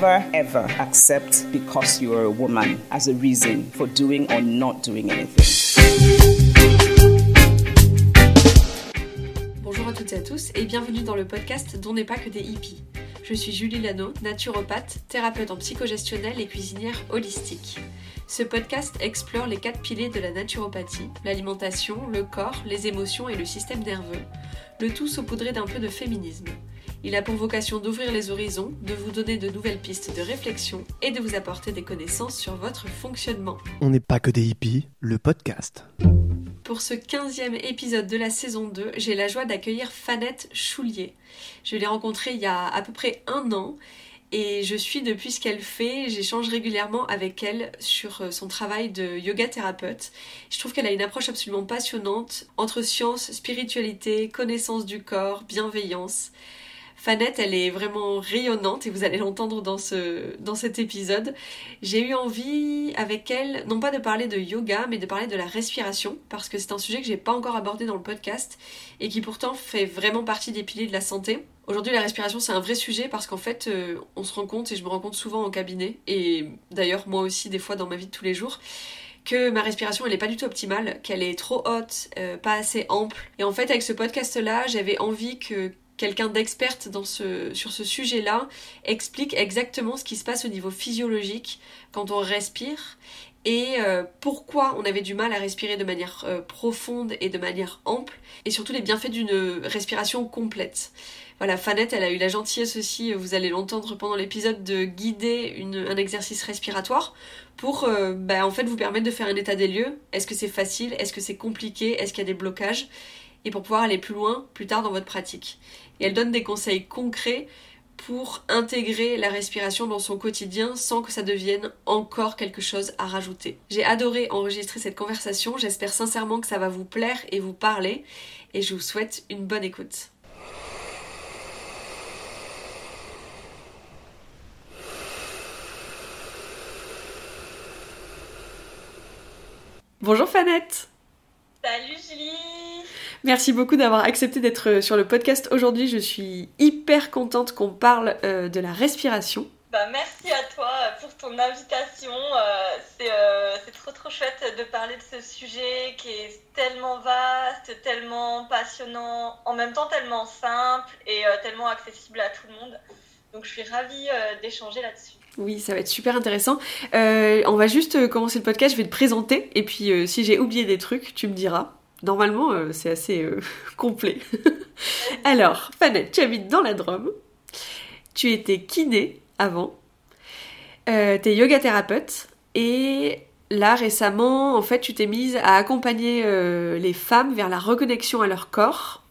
Never ever accept because a woman as a reason for doing or not doing anything. Bonjour à toutes et à tous et bienvenue dans le podcast dont n'est pas que des hippies. Je suis Julie Lano, naturopathe, thérapeute en psychogestionnelle et cuisinière holistique. Ce podcast explore les quatre piliers de la naturopathie, l'alimentation, le corps, les émotions et le système nerveux, le tout saupoudré d'un peu de féminisme. Il a pour vocation d'ouvrir les horizons, de vous donner de nouvelles pistes de réflexion et de vous apporter des connaissances sur votre fonctionnement. On n'est pas que des hippies. Le podcast. Pour ce 15e épisode de la saison 2, j'ai la joie d'accueillir Fanette Choulier. Je l'ai rencontrée il y a à peu près un an et je suis depuis ce qu'elle fait. J'échange régulièrement avec elle sur euh, son travail de yoga thérapeute. Je trouve qu'elle a une approche absolument passionnante entre science, spiritualité, connaissance du corps, bienveillance. Fanette, elle est vraiment rayonnante et vous allez l'entendre dans, ce, dans cet épisode. J'ai eu envie avec elle, non pas de parler de yoga, mais de parler de la respiration, parce que c'est un sujet que j'ai pas encore abordé dans le podcast et qui pourtant fait vraiment partie des piliers de la santé. Aujourd'hui, la respiration, c'est un vrai sujet parce qu'en fait, euh, on se rend compte, et je me rends compte souvent en cabinet, et d'ailleurs moi aussi des fois dans ma vie de tous les jours, que ma respiration elle est pas du tout optimale, qu'elle est trop haute, euh, pas assez ample. Et en fait, avec ce podcast-là, j'avais envie que quelqu'un d'experte sur ce sujet-là explique exactement ce qui se passe au niveau physiologique quand on respire et euh, pourquoi on avait du mal à respirer de manière euh, profonde et de manière ample et surtout les bienfaits d'une respiration complète. Voilà, Fanette, elle a eu la gentillesse aussi, vous allez l'entendre pendant l'épisode, de guider une- un exercice respiratoire pour euh, bah, en fait vous permettre de faire un état des lieux. Est-ce que c'est facile? Est-ce que c'est compliqué? Est-ce qu'il y a des blocages? Et pour pouvoir aller plus loin plus tard dans votre pratique. Et elle donne des conseils concrets pour intégrer la respiration dans son quotidien sans que ça devienne encore quelque chose à rajouter. J'ai adoré enregistrer cette conversation, j'espère sincèrement que ça va vous plaire et vous parler, et je vous souhaite une bonne écoute. Bonjour Fanette Salut Julie Merci beaucoup d'avoir accepté d'être sur le podcast aujourd'hui. Je suis hyper contente qu'on parle euh, de la respiration. bah, Merci à toi pour ton invitation. Euh, c'est euh, trop trop chouette de parler de ce sujet qui est tellement vaste, tellement passionnant, en même temps tellement simple et euh, tellement accessible à tout le monde. Donc je suis ravie euh, d'échanger là-dessus. Oui, ça va être super intéressant. Euh, on va juste euh, commencer le podcast, je vais te présenter et puis euh, si j'ai oublié des trucs, tu me diras. Normalement, c'est assez complet. Alors, Fanette, tu habites dans la Drôme. Tu étais kiné avant. T'es yoga thérapeute. Et là, récemment, en fait, tu t'es mise à accompagner les femmes vers la reconnexion à leur corps.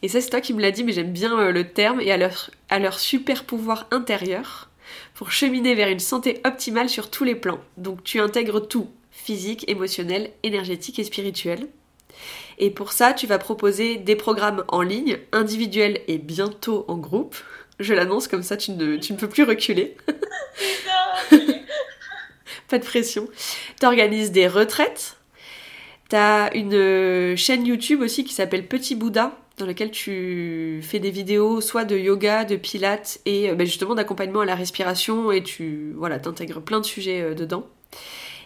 Et ça, c'est toi qui me l'as dit, mais j'aime bien le terme, et à leur super pouvoir intérieur pour cheminer vers une santé optimale sur tous les plans. Donc tu intègres tout, physique, émotionnel, énergétique et spirituel. Et pour ça, tu vas proposer des programmes en ligne, individuels et bientôt en groupe. Je l'annonce comme ça, tu ne, tu ne peux plus reculer. Pas de pression. Tu organises des retraites. Tu as une euh, chaîne YouTube aussi qui s'appelle Petit Bouddha, dans laquelle tu fais des vidéos soit de yoga, de pilates et euh, ben, justement d'accompagnement à la respiration et tu voilà, t'intègres plein de sujets euh, dedans.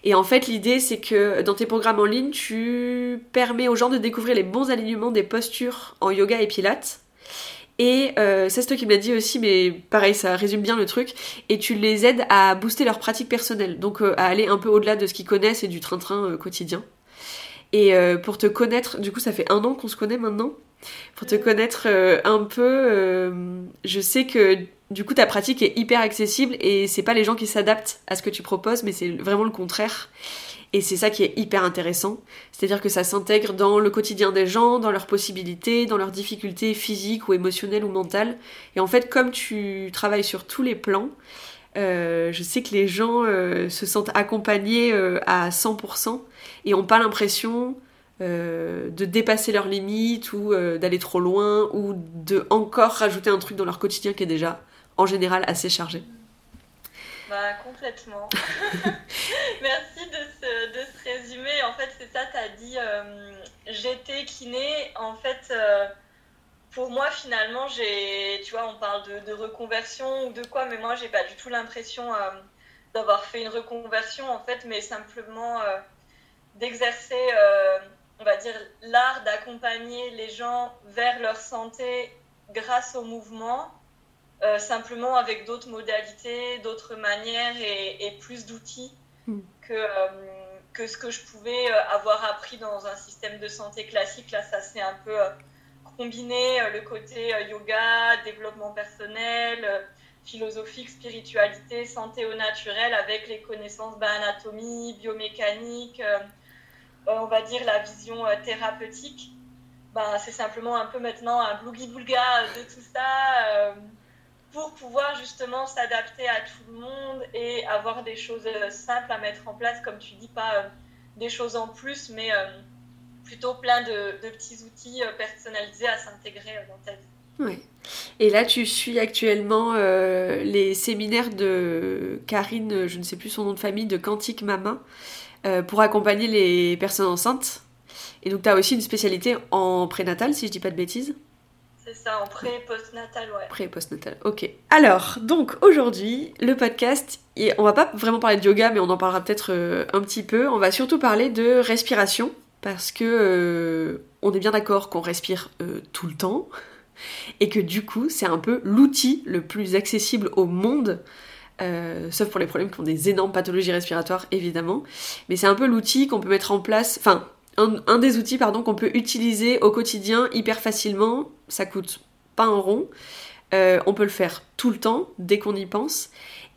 Et en fait, l'idée, c'est que dans tes programmes en ligne, tu permets aux gens de découvrir les bons alignements des postures en yoga et pilates. Et euh, c'est toi qui me l'as dit aussi, mais pareil, ça résume bien le truc. Et tu les aides à booster leur pratique personnelle, donc à aller un peu au-delà de ce qu'ils connaissent et du train-train quotidien. Et euh, pour te connaître, du coup, ça fait un an qu'on se connaît maintenant. Pour te connaître euh, un peu, euh, je sais que du coup ta pratique est hyper accessible et c'est pas les gens qui s'adaptent à ce que tu proposes, mais c'est vraiment le contraire. Et c'est ça qui est hyper intéressant. C'est-à-dire que ça s'intègre dans le quotidien des gens, dans leurs possibilités, dans leurs difficultés physiques ou émotionnelles ou mentales. Et en fait, comme tu travailles sur tous les plans, euh, je sais que les gens euh, se sentent accompagnés euh, à 100% et n'ont pas l'impression euh, de dépasser leurs limites ou euh, d'aller trop loin ou de encore rajouter un truc dans leur quotidien qui est déjà en général assez chargé. Bah, complètement. Merci de ce, de ce résumé. En fait, c'est ça, tu as dit euh, j'étais kiné. En fait, euh, pour moi, finalement, j'ai. Tu vois, on parle de, de reconversion ou de quoi, mais moi, j'ai pas du tout l'impression euh, d'avoir fait une reconversion, en fait, mais simplement d'exercer, euh, on va dire, l'art d'accompagner les gens vers leur santé grâce au mouvement. Euh, simplement avec d'autres modalités, d'autres manières et, et plus d'outils Mm. que, euh, que ce que je pouvais avoir appris dans un système de santé classique. Là, ça s'est un peu combiné le côté yoga, développement personnel, philosophique, spiritualité, santé au naturel avec les connaissances bah, anatomie, biomécanique, on va dire la vision euh, thérapeutique. Bah, c'est simplement un peu maintenant un blougi-boulga de tout ça. euh, pour pouvoir justement s'adapter à tout le monde et avoir des choses euh, simples à mettre en place, comme tu dis, pas euh, des choses en plus, mais euh, plutôt plein de, petits outils euh, personnalisés à s'intégrer euh, dans ta vie. Ouais. Et là, tu suis actuellement euh, les séminaires de Karine, je ne sais plus son nom de famille, de Quantique Mama, euh, pour accompagner les personnes enceintes. Et donc, tu as aussi une spécialité en prénatal, si je dis pas de bêtises. C'est ça, en pré post-natal, ouais. Pré postnatal, ok. Alors, donc aujourd'hui, le podcast, et on va pas vraiment parler de yoga, mais on en parlera peut-être euh, un petit peu. On va surtout parler de respiration, parce que euh, on est bien d'accord qu'on respire euh, tout le temps, et que du coup, c'est un peu l'outil le plus accessible au monde. euh, sauf pour les problèmes qui ont des énormes pathologies respiratoires, évidemment. Mais c'est un peu l'outil qu'on peut mettre en place, enfin, un, des outils, pardon, qu'on peut utiliser au quotidien hyper facilement. Ça coûte pas un rond. Euh, on peut le faire tout le temps, dès qu'on y pense.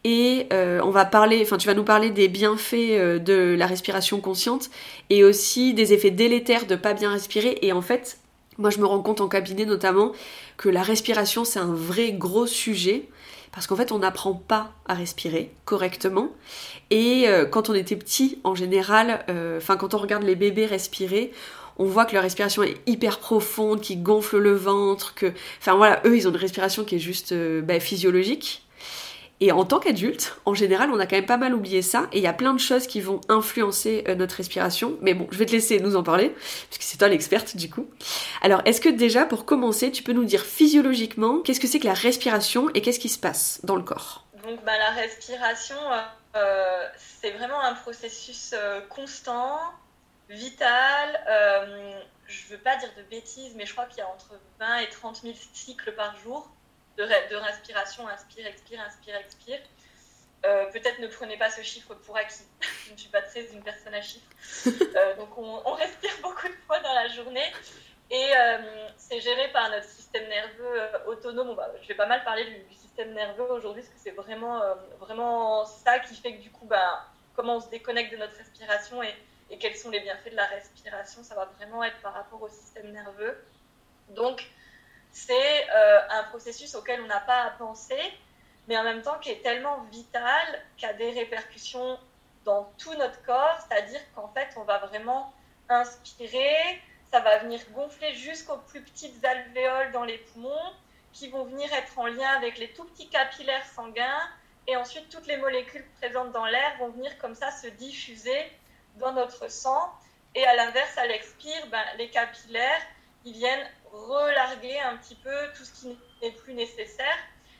Et euh, on va parler, enfin tu vas nous parler des bienfaits de la respiration consciente et aussi des effets délétères de pas bien respirer. Et en fait, moi je me rends compte en cabinet notamment que la respiration c'est un vrai gros sujet parce qu'en fait on n'apprend pas à respirer correctement. Et euh, quand on était petit, en général, euh, enfin quand on regarde les bébés respirer, on voit que leur respiration est hyper profonde, qui gonfle le ventre, que, enfin voilà, eux ils ont une respiration qui est juste euh, bah, physiologique. Et en tant qu'adulte, en général, on a quand même pas mal oublié ça, et il y a plein de choses qui vont influencer euh, notre respiration. Mais bon, je vais te laisser nous en parler, puisque c'est toi l'experte du coup. Alors, est-ce que déjà, pour commencer, tu peux nous dire physiologiquement qu'est-ce que c'est que la respiration et qu'est-ce qui se passe dans le corps? Donc bah, la respiration, euh, c'est vraiment un processus euh, constant, vital. euh, je veux pas dire de bêtises, mais je crois qu'il y a entre 20 et 30 000 cycles par jour de, re- de respiration, inspire, expire, inspire, expire. Euh, Peut-être ne prenez pas ce chiffre pour acquis. je ne suis pas très une personne à chiffres. Euh, donc on, on respire beaucoup de fois dans la journée. Et euh, c'est géré par notre système nerveux autonome. On va- je vais pas mal parler du, du système nerveux aujourd'hui parce que c'est vraiment, vraiment ça qui fait que du coup, bah, comment on se déconnecte de notre respiration et, et quels sont les bienfaits de la respiration, ça va vraiment être par rapport au système nerveux. Donc, c'est euh, un processus auquel on n'a pas à penser, mais en même temps qui est tellement vital, qui a des répercussions dans tout notre corps, c'est-à-dire qu'en fait, on va vraiment inspirer, ça va venir gonfler jusqu'aux plus petites alvéoles dans les poumons, qui vont venir être en lien avec les tout petits capillaires sanguins, et ensuite toutes les molécules présentes dans l'air vont venir comme ça se diffuser dans notre sang, et à l'inverse, à l'expire, ben, les capillaires, ils viennent relarguer un petit peu tout ce qui n'est plus nécessaire,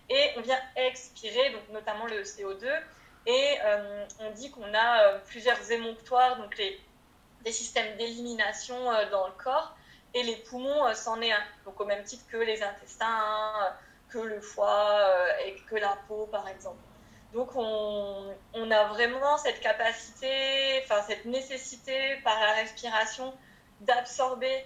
et on vient expirer, donc notamment le CO2, et euh, on dit qu'on a euh, plusieurs émonctoires, donc les, des systèmes d'élimination euh, dans le corps, et les poumons, c'en est un. Donc au même titre que les intestins, que le foie et que la peau, par exemple. Donc on, on a vraiment cette capacité, enfin cette nécessité par la respiration d'absorber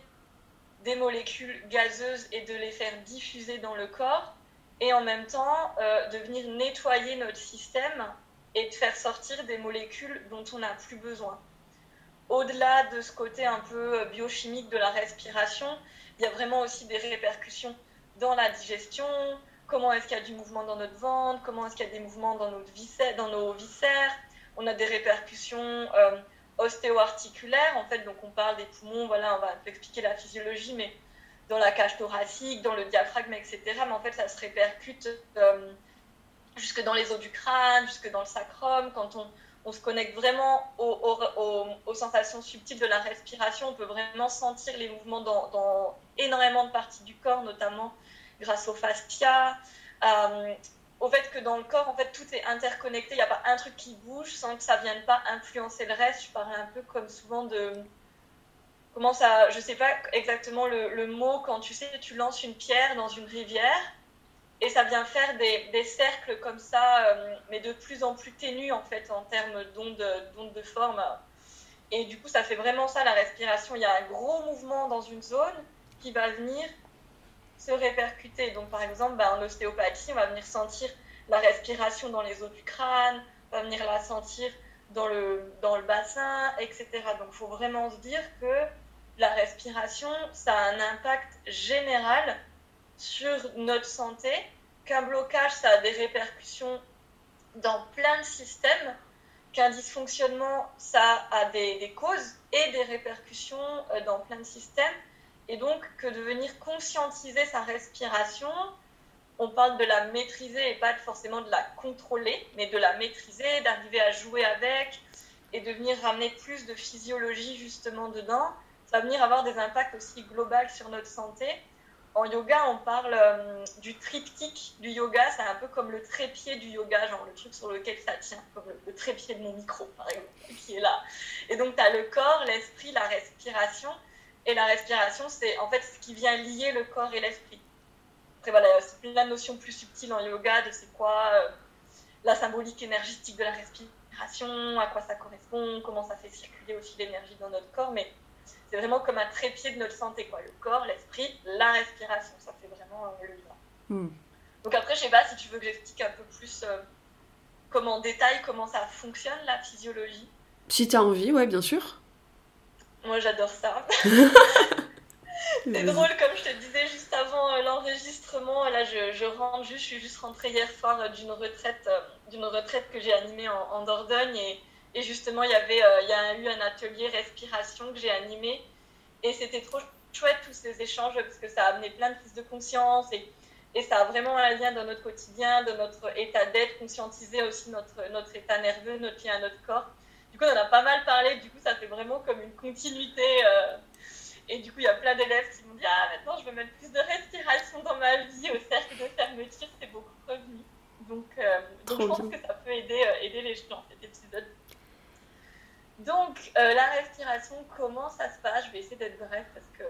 des molécules gazeuses et de les faire diffuser dans le corps, et en même temps euh, de venir nettoyer notre système et de faire sortir des molécules dont on n'a plus besoin. Au-delà de ce côté un peu euh, biochimique de la respiration, il y a vraiment aussi des répercussions dans la digestion, comment est-ce qu'il y a du mouvement dans notre ventre, comment est-ce qu'il y a des mouvements dans, nos viscères? On a des répercussions euh, ostéo-articulaires, en fait, donc on parle des poumons, voilà, on va expliquer la physiologie, mais dans la cage thoracique, dans le diaphragme, etc. Mais en fait, ça se répercute euh, jusque dans les os du crâne, jusque dans le sacrum. Quand on, on se connecte vraiment aux, aux, aux, sensations subtiles de la respiration, on peut vraiment sentir les mouvements dans, énormément de parties du corps, notamment grâce au fascia. Euh, au fait que dans le corps, en fait, tout est interconnecté. Il n'y a pas un truc qui bouge sans que ça vienne pas influencer le reste. Je parlais un peu comme souvent de comment ça, je sais pas exactement le, mot quand tu sais, tu lances une pierre dans une rivière et ça vient faire des, des cercles comme ça, euh, mais de plus en plus ténus en fait en termes d'ondes de forme. Et du coup, ça fait vraiment ça la respiration. Il y a un gros mouvement dans une zone qui va venir se répercuter. Donc, par exemple, bah, en ostéopathie, on va venir sentir la respiration dans les os du crâne, on va venir la sentir dans le, dans le bassin, etc. Donc, il faut vraiment se dire que la respiration, ça a un impact général sur notre santé, qu'un blocage, ça a des répercussions dans plein de systèmes, qu'un dysfonctionnement, ça a des, causes et des répercussions euh, dans plein de systèmes. Et donc, que de venir conscientiser sa respiration, on parle de la maîtriser et pas forcément de la contrôler, mais de la maîtriser, d'arriver à jouer avec et de venir ramener plus de physiologie justement dedans, ça va venir avoir des impacts aussi globaux sur notre santé. En yoga, on parle euh, du triptyque du yoga, c'est un peu comme le trépied du yoga, genre le truc sur lequel ça tient, comme le, le trépied de mon micro par exemple, qui est là. Et donc tu as le corps, l'esprit, la respiration. Et la respiration, c'est en fait ce qui vient lier le corps et l'esprit. Après, voilà, a plein de notions plus subtiles en yoga de c'est quoi euh, la symbolique énergétique de la respiration, à quoi ça correspond, comment ça fait circuler aussi l'énergie dans notre corps. Mais c'est vraiment comme un trépied de notre santé, quoi. Le corps, l'esprit, la respiration. Ça fait vraiment euh, le lien. Mm. Donc après, je sais pas si tu veux que j'explique un peu plus euh, comment en détail comment ça fonctionne, la physiologie. Si tu as envie, ouais, bien sûr. Moi, j'adore ça. c'est drôle, comme je te disais juste avant euh, l'enregistrement. Là, je, je, rentre juste, je suis juste rentrée hier soir euh, d'une retraite, euh, d'une retraite que j'ai animée en, en, Dordogne. Et, et, justement, il y avait, il y a eu un atelier respiration que j'ai animé. Et c'était trop chouette tous ces échanges parce que ça a amené plein de prises de conscience et, et ça a vraiment un lien dans notre quotidien, dans notre état d'être, conscientiser aussi notre, notre état nerveux, notre lien à notre corps. Du coup, on en a pas mal parlé, du coup, ça fait vraiment comme une continuité. Euh, et du coup, il y a plein d'élèves qui m'ont dit Ah, maintenant, je veux mettre plus de respiration dans ma vie, au cercle de fermeture, c'est beaucoup revenu. Donc, euh, donc je pense bien. que ça peut aider, euh, aider les gens, cet épisode. Donc, euh, la respiration, comment ça se passe? Je vais essayer d'être bref parce que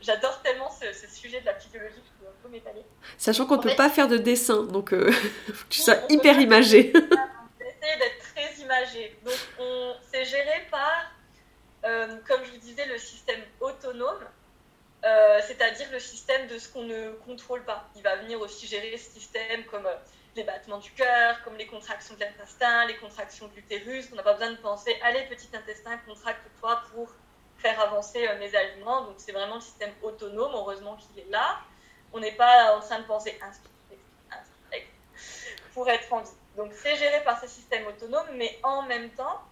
j'adore tellement ce, ce, sujet de la physiologie que je peux un peu m'étaler. Sachant qu'on ne peut fait, pas faire de dessin, donc euh, faut que tu sois hyper imagé. d'être Donc, c'est géré par, euh, comme je vous disais, le système autonome, euh, c'est-à-dire le système de ce qu'on ne contrôle pas. Il va venir aussi gérer ce système comme euh, les battements du cœur, comme les contractions de l'intestin, les contractions de l'utérus. On n'a pas besoin de penser, allez, petit intestin, contracte-toi pour faire avancer euh, mes aliments. Donc, c'est vraiment le système autonome. Heureusement qu'il est là. On n'est pas en train de penser pour être en vie. Donc c'est géré par ce système autonome, mais en même temps,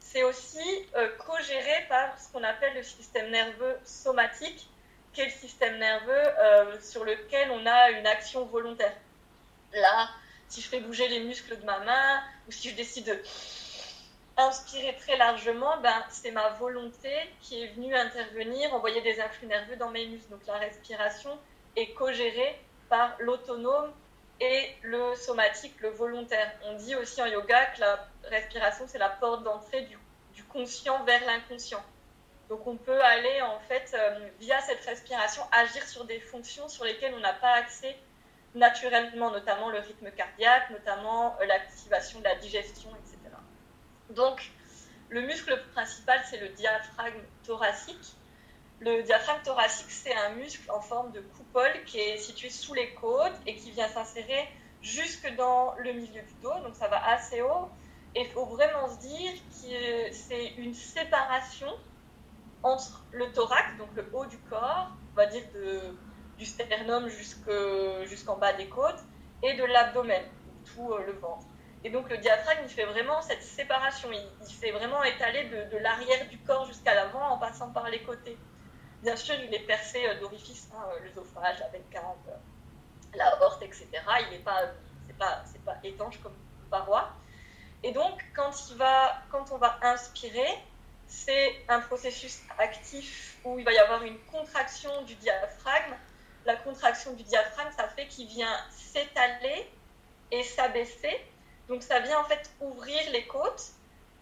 c'est aussi euh, co-géré par ce qu'on appelle le système nerveux somatique, qui est le système nerveux euh, sur lequel on a une action volontaire. Là, si je fais bouger les muscles de ma main, ou si je décide de inspirer très largement, ben, c'est ma volonté qui est venue intervenir, envoyer des influx nerveux dans mes muscles. Donc la respiration est co-gérée par l'autonome et le somatique, le volontaire. On dit aussi en yoga que la respiration, c'est la porte d'entrée du, conscient vers l'inconscient. Donc on peut aller, en fait, euh, via cette respiration, agir sur des fonctions sur lesquelles on n'a pas accès naturellement, notamment le rythme cardiaque, notamment euh, l'activation de la digestion, etc. Donc, le muscle principal, c'est le diaphragme thoracique. Le diaphragme thoracique, c'est un muscle en forme de coupole qui est situé sous les côtes et qui vient s'insérer jusque dans le milieu du dos, donc ça va assez haut. Et il faut vraiment se dire que c'est une séparation entre le thorax, donc le haut du corps, on va dire du sternum jusqu'en bas des côtes, et de l'abdomen, tout le ventre. Et donc le diaphragme, il fait vraiment cette séparation, il, il s'est vraiment étalé de l'arrière du corps jusqu'à l'avant en passant par les côtés. Bien sûr, il est percé d'orifices, hein, l'œsophage, la veine cave, la horte, etc. Il n'est pas, c'est pas, c'est pas étanche comme paroi. Et donc, quand, il va, quand on va inspirer, c'est un processus actif où il va y avoir une contraction du diaphragme. La contraction du diaphragme, ça fait qu'il vient s'étaler et s'abaisser. Donc, ça vient en fait ouvrir les côtes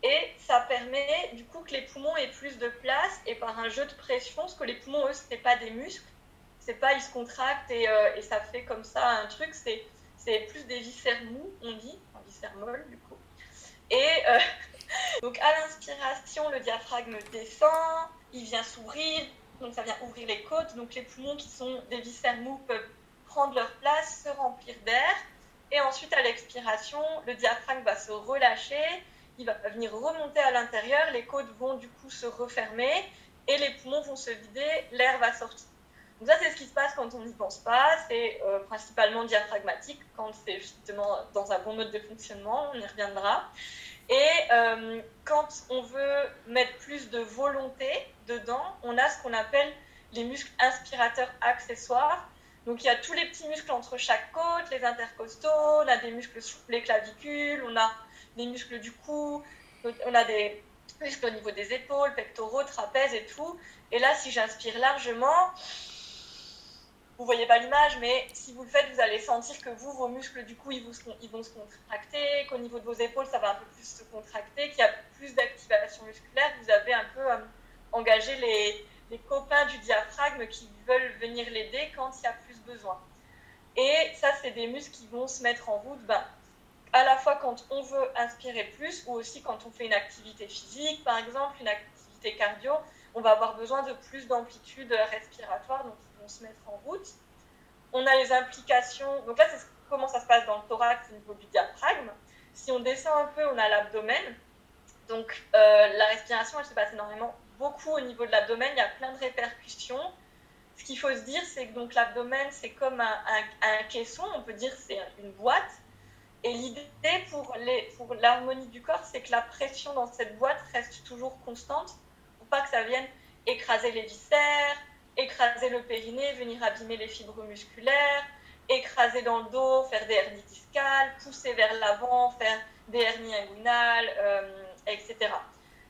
et ça permet du coup que les poumons aient plus de place. Et par un jeu de pression, parce que les poumons, eux, ce n'est pas des muscles, c'est pas ils se contractent et, euh, ça fait comme ça un truc, c'est, plus des viscères mous, on dit, un viscère molle du coup. Et euh, donc à l'inspiration, le diaphragme descend, il vient s'ouvrir, donc ça vient ouvrir les côtes, donc les poumons qui sont des viscères mous peuvent prendre leur place, se remplir d'air. Et ensuite, à l'expiration, le diaphragme va se relâcher, il va venir remonter à l'intérieur, les côtes vont du coup se refermer et les poumons vont se vider, l'air va sortir. Donc ça, c'est ce qui se passe quand on n'y pense pas. C'est euh, principalement diaphragmatique, quand c'est justement dans un bon mode de fonctionnement, on y reviendra. Et euh, quand on veut mettre plus de volonté dedans, on a ce qu'on appelle les muscles inspirateurs accessoires. Donc il y a tous les petits muscles entre chaque côte, les intercostaux, on a des muscles sous les clavicules, on a des muscles du cou, on a des muscles au niveau des épaules, pectoraux, trapèzes et tout. Et là, si j'inspire largement, vous voyez pas l'image, mais si vous le faites, vous allez sentir que vous, vos muscles, du vous, ils vont se contracter, qu'au niveau de vos épaules, ça va un peu plus se contracter, qu'il y a plus d'activation musculaire. Vous avez un peu euh, engagé les, les, copains du diaphragme qui veulent venir l'aider quand il y a plus besoin. Et ça, c'est des muscles qui vont se mettre en route ben, à la fois quand on veut inspirer plus ou aussi quand on fait une activité physique, par exemple, une activité cardio, on va avoir besoin de plus d'amplitude respiratoire. Donc, se mettre en route. On a les implications. Donc là, c'est comment ça se passe dans le thorax au niveau du diaphragme. Si on descend un peu, on a l'abdomen. Donc euh, la respiration, elle se passe énormément, beaucoup au niveau de l'abdomen. Il y a plein de répercussions. Ce qu'il faut se dire, c'est que l'abdomen, c'est comme un, un, caisson. On peut dire c'est une boîte. Et l'idée pour, l'harmonie du corps, c'est que la pression dans cette boîte reste toujours constante pour pas que ça vienne écraser les viscères, écraser le périnée, venir abîmer les fibres musculaires, écraser dans le dos, faire des hernies discales, pousser vers l'avant, faire des hernies inguinales, euh, etc.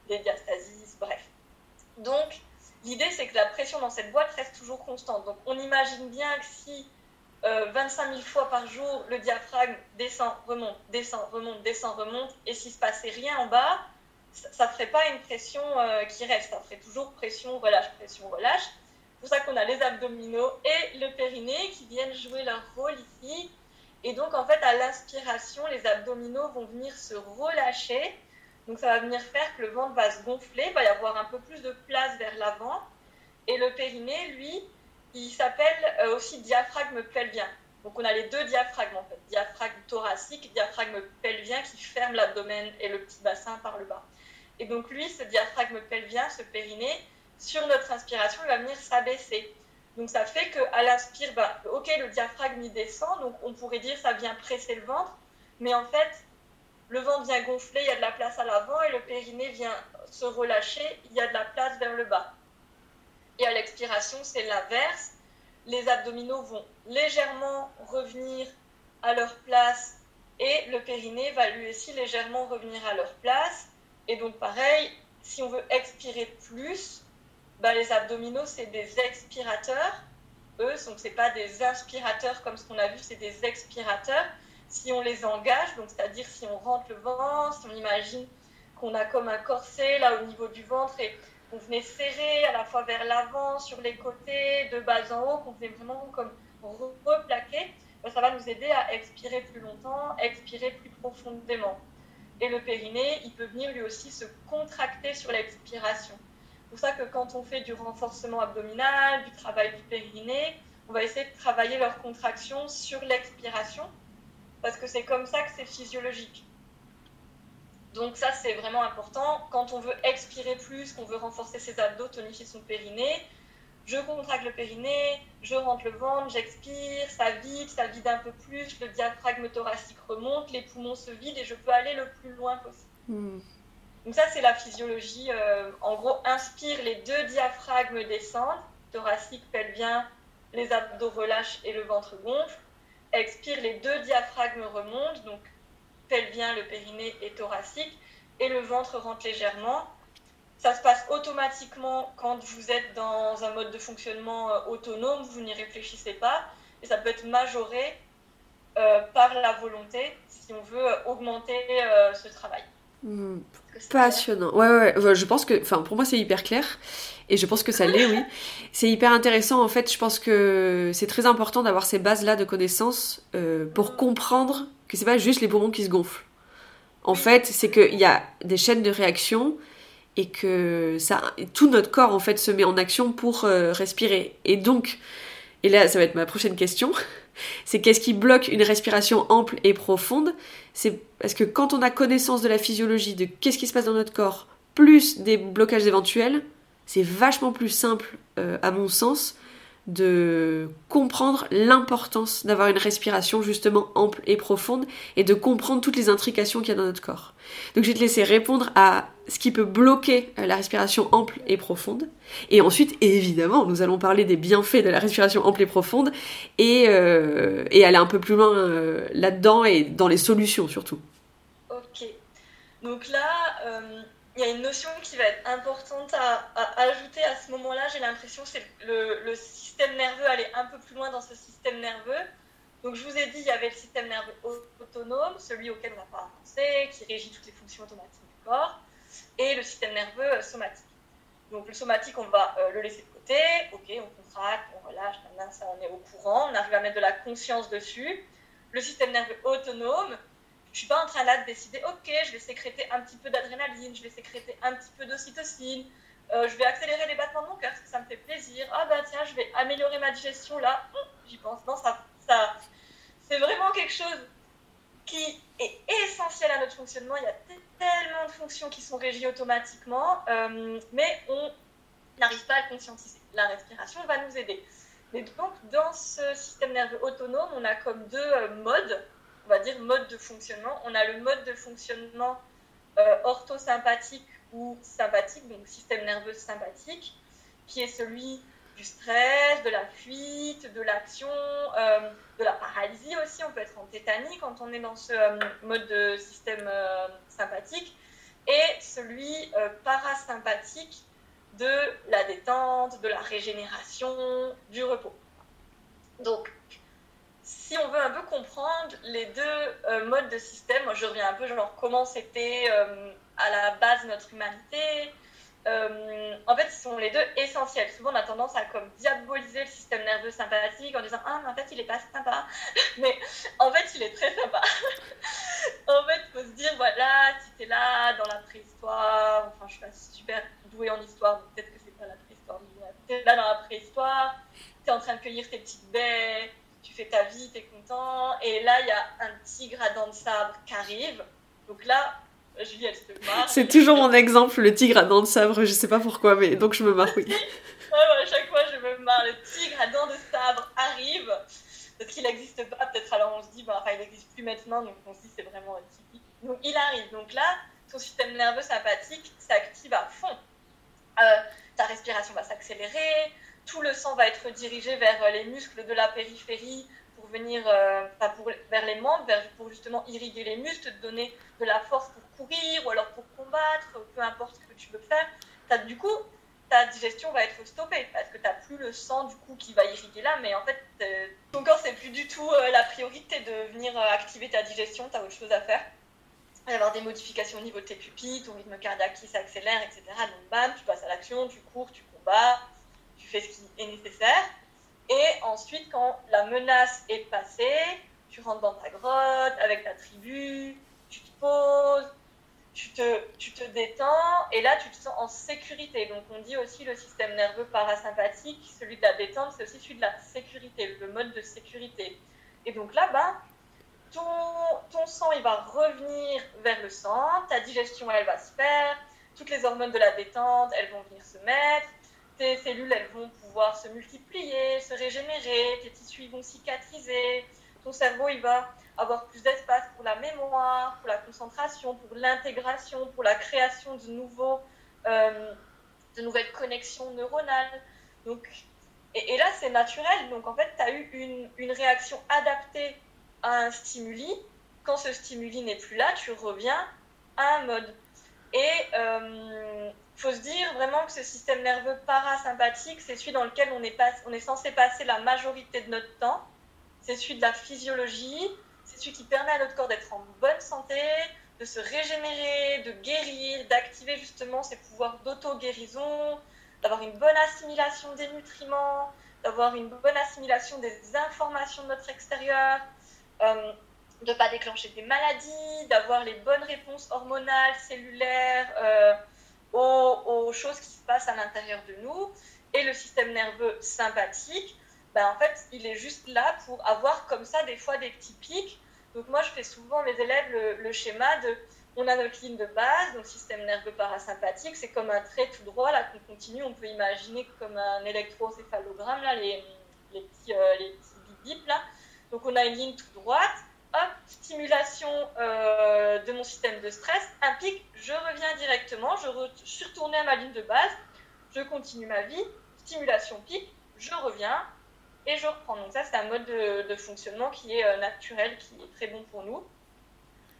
Des diastasis, bref. Donc, l'idée, c'est que la pression dans cette boîte reste toujours constante. Donc, on imagine bien que si 25 euh, 000 fois par jour, le diaphragme descend, remonte, descend, remonte, descend, remonte, et s'il se passait rien en bas, ça ne ferait pas une pression euh, qui reste. Ça ferait toujours pression, relâche, pression, relâche. C'est pour ça qu'on a les abdominaux et le périnée qui viennent jouer leur rôle ici. Et donc, en fait, à l'inspiration, les abdominaux vont venir se relâcher. Donc, ça va venir faire que le ventre va se gonfler, il va y avoir un peu plus de place vers l'avant. Et le périnée, lui, il s'appelle euh, aussi diaphragme pelvien. Donc, on a les deux diaphragmes, en fait. Diaphragme thoracique, diaphragme pelvien qui ferme l'abdomen et le petit bassin par le bas. Et donc, lui, ce diaphragme pelvien, ce périnée, sur notre inspiration, il va venir s'abaisser. Donc ça fait qu'à l'inspire, bah, ok, le diaphragme il descend, donc on pourrait dire ça vient presser le ventre, mais en fait, le ventre vient gonfler, il y a de la place à l'avant, et le périnée vient se relâcher, il y a de la place vers le bas. Et à l'expiration, c'est l'inverse. Les abdominaux vont légèrement revenir à leur place et le périnée va lui aussi légèrement revenir à leur place. Et donc pareil, si on veut expirer plus, bah, les abdominaux, c'est des expirateurs. Eux, donc c'est pas des inspirateurs comme ce qu'on a vu, c'est des expirateurs. Si on les engage, donc c'est-à-dire si on rentre le ventre, si on imagine qu'on a comme un corset là au niveau du ventre et qu'on venait serrer à la fois vers l'avant, sur les côtés, de bas en haut, qu'on venait vraiment comme replaquer, bah, ça va nous aider à expirer plus longtemps, expirer plus profondément. Et le périnée, il peut venir lui aussi se contracter sur l'expiration. C'est pour ça que quand on fait du renforcement abdominal, du travail du périnée, on va essayer de travailler leur contraction sur l'expiration, parce que c'est comme ça que c'est physiologique. Donc ça, c'est vraiment important. Quand on veut expirer plus, qu'on veut renforcer ses abdos, tonifier son périnée, je contracte le périnée, je rentre le ventre, j'expire, ça vide, ça vide un peu plus, le diaphragme thoracique remonte, les poumons se vident et je peux aller le plus loin possible. Hmm. Donc ça, c'est la physiologie. Euh, en gros, inspire, les deux diaphragmes descendent, thoracique, pelvien, les abdos relâchent et le ventre gonfle. Expire, les deux diaphragmes remontent, donc pelvien, le périnée et thoracique, et le ventre rentre légèrement. Ça se passe automatiquement quand vous êtes dans un mode de fonctionnement euh, autonome, vous n'y réfléchissez pas, et ça peut être majoré euh, par la volonté si on veut euh, augmenter euh, ce travail. Hmm. Clair? Passionnant. Ouais, ouais, ouais, je pense que, enfin, pour moi, c'est hyper clair. Et je pense que ça l'est, oui. C'est hyper intéressant. En fait, je pense que c'est très important d'avoir ces bases-là de connaissances euh, pour comprendre que c'est pas juste les poumons qui se gonflent. En fait, c'est qu'il y a des chaînes de réaction et que ça, tout notre corps, en fait, se met en action pour euh, respirer. Et donc, et là, ça va être ma prochaine question, c'est qu'est-ce qui bloque une respiration ample et profonde? C'est parce que quand on a connaissance de la physiologie, de qu'est-ce qui se passe dans notre corps, plus des blocages éventuels, c'est vachement plus simple, euh, à mon sens, de comprendre l'importance d'avoir une respiration justement ample et profonde et de comprendre toutes les intrications qu'il y a dans notre corps. Donc je vais te laisser répondre à ce qui peut bloquer euh, la respiration ample et profonde. Et ensuite, évidemment, nous allons parler des bienfaits de la respiration ample et profonde et, euh, aller un peu plus loin euh, là-dedans et dans les solutions surtout. Ok. Donc là, il y a une notion qui va être importante à, ajouter à ce moment-là. J'ai l'impression c'est le, système nerveux aller un peu plus loin dans ce système nerveux. Donc je vous ai dit, il y avait le système nerveux au- autonome, celui auquel on n'a pas pensé, qui régit toutes les fonctions automatiques du corps, et le système nerveux euh, somatique. Donc le somatique, on va euh, le laisser de côté. Ok, on contracte, on relâche, ça on est au courant, on arrive à mettre de la conscience dessus. Le système nerveux autonome, je suis pas en train là de décider, ok, je vais sécréter un petit peu d'adrénaline, je vais sécréter un petit peu d'ocytocine, euh, je vais accélérer les battements de mon cœur parce que ça me fait plaisir. Ah bah tiens, je vais améliorer ma digestion là, Hum, j'y pense. Non, ça, ça, c'est vraiment quelque chose qui est essentiel à notre fonctionnement. Il y a tellement de fonctions qui sont régies automatiquement, euh, mais on n'arrive pas à le conscientiser. La respiration va nous aider. Mais donc, dans ce système nerveux autonome, on a comme deux euh, modes, on va dire mode de fonctionnement. On a le mode de fonctionnement euh, orthosympathique ou sympathique, donc système nerveux sympathique, qui est celui du stress, de la fuite, de l'action, euh, de la paralysie aussi. On peut être en tétanie quand on est dans ce euh, mode de système sympathique. Et celui parasympathique de la détente, de la régénération, du repos. Donc, si on veut un peu comprendre les deux euh, modes de système, je reviens un peu genre comment c'était euh, à la base notre humanité. Euh, en fait, ils sont les deux essentiels. Souvent, on a tendance à comme diaboliser le système nerveux sympathique en disant ah mais en fait il est pas sympa, mais en fait il est très sympa. en fait, faut se dire voilà, tu étais là dans la préhistoire. Enfin, je suis pas super douée en histoire, peut-être que c'est pas la préhistoire. Tu es là dans la préhistoire, tu es en train de cueillir tes petites baies tu fais ta vie, tu es content. Et là, il y a un tigre à dents de sabre qui arrive. Donc là, Julie, elle se marre. C'est toujours mon exemple, le tigre à dents de sabre, je sais pas pourquoi, mais donc je me marre, oui. Ouais, ouais, à chaque fois, je me marre. Le tigre à dents de sabre arrive. Parce qu'il n'existe pas, peut-être alors on se dit, bah, enfin, il n'existe plus maintenant, donc on se dit c'est vraiment typique. Donc il arrive. Donc là, ton système nerveux sympathique s'active à fond. Euh, ta respiration va s'accélérer, tout le sang va être dirigé vers euh, les muscles de la périphérie pour venir euh, pour, vers les membres, pour justement irriguer les muscles, te donner de la force pour courir ou alors pour combattre, peu importe ce que tu veux faire. T'as- du coup, ta digestion va être stoppée parce que tu n'as plus le sang du coup qui va irriguer là, mais en fait, euh, ton corps, c'est plus du tout la priorité de venir activer ta digestion, tu as autre chose à faire. Il va y avoir des modifications au niveau de tes pupilles, ton rythme cardiaque qui s'accélère, etc. Donc, bam, tu passes à l'action, tu cours, tu combats, tu fais ce qui est nécessaire. Et ensuite, quand la menace est passée, tu rentres dans ta grotte avec ta tribu, tu te poses, tu te, tu te détends, et là, tu te sens en sécurité. Donc, on dit aussi le système nerveux parasympathique, celui de la détente, c'est aussi celui de la sécurité, le mode de sécurité. Et donc là, ben, ton, ton sang, il va revenir vers le sang, ta digestion, elle va se faire, toutes les hormones de la détente, elles vont venir se mettre, tes cellules, elles vont pouvoir se multiplier, se régénérer, tes tissus vont cicatriser, ton cerveau, il va avoir plus d'espace pour la mémoire, pour la concentration, pour l'intégration, pour la création de, nouveaux, euh, de nouvelles connexions neuronales. Donc, et, là, c'est naturel. Donc, en fait, tu as eu une, une réaction adaptée à un stimuli. Quand ce stimuli n'est plus là, tu reviens à un mode. Et euh, faut se dire vraiment que ce système nerveux parasympathique, c'est celui dans lequel on est, censé passer la majorité de notre temps. C'est celui de la physiologie. C'est celui qui permet à notre corps d'être en bonne santé, de se régénérer, de guérir, d'activer justement ses pouvoirs d'auto-guérison, d'avoir une bonne assimilation des nutriments, d'avoir une bonne assimilation des informations de notre extérieur. Euh, de ne pas déclencher des maladies, d'avoir les bonnes réponses hormonales, cellulaires euh, aux, choses qui se passent à l'intérieur de nous. Et le système nerveux sympathique, ben, en fait, il est juste là pour avoir comme ça des fois des petits pics. Donc moi, je fais souvent mes élèves le, schéma de, on a notre ligne de base, donc système nerveux parasympathique, c'est comme un trait tout droit là qu'on continue, on peut imaginer comme un électrocéphalogramme là, les, les petits, euh, les petits bip là. Donc on a une ligne toute droite stimulation euh, de mon système de stress, un pic, je reviens directement, je, suis retournée à ma ligne de base, je continue ma vie, stimulation pic, je reviens et je reprends. Donc ça, c'est un mode de, fonctionnement qui est euh, naturel, qui est très bon pour nous.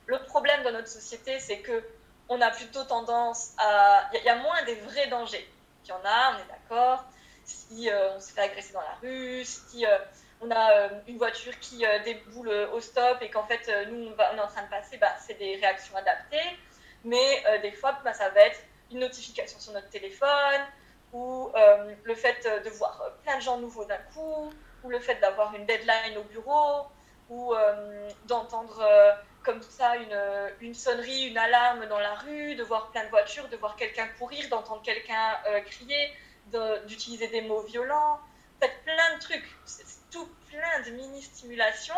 Le problème dans notre société, c'est que on a plutôt tendance à... Il y, a moins des vrais dangers. Il y en a, on est d'accord. Si euh, on se fait agresser dans la rue, si on a euh, une voiture qui euh, déboule au stop et qu'en fait, euh, nous, on, est en train de passer, bah, c'est des réactions adaptées. Mais des fois, bah, ça va être une notification sur notre téléphone ou le fait de voir plein de gens nouveaux d'un coup ou le fait d'avoir une deadline au bureau ou d'entendre comme ça une, une, sonnerie, une alarme dans la rue, de voir plein de voitures, de voir quelqu'un courir, d'entendre quelqu'un crier, d'utiliser de, des mots violents. Faites plein de trucs tout plein de mini-stimulations.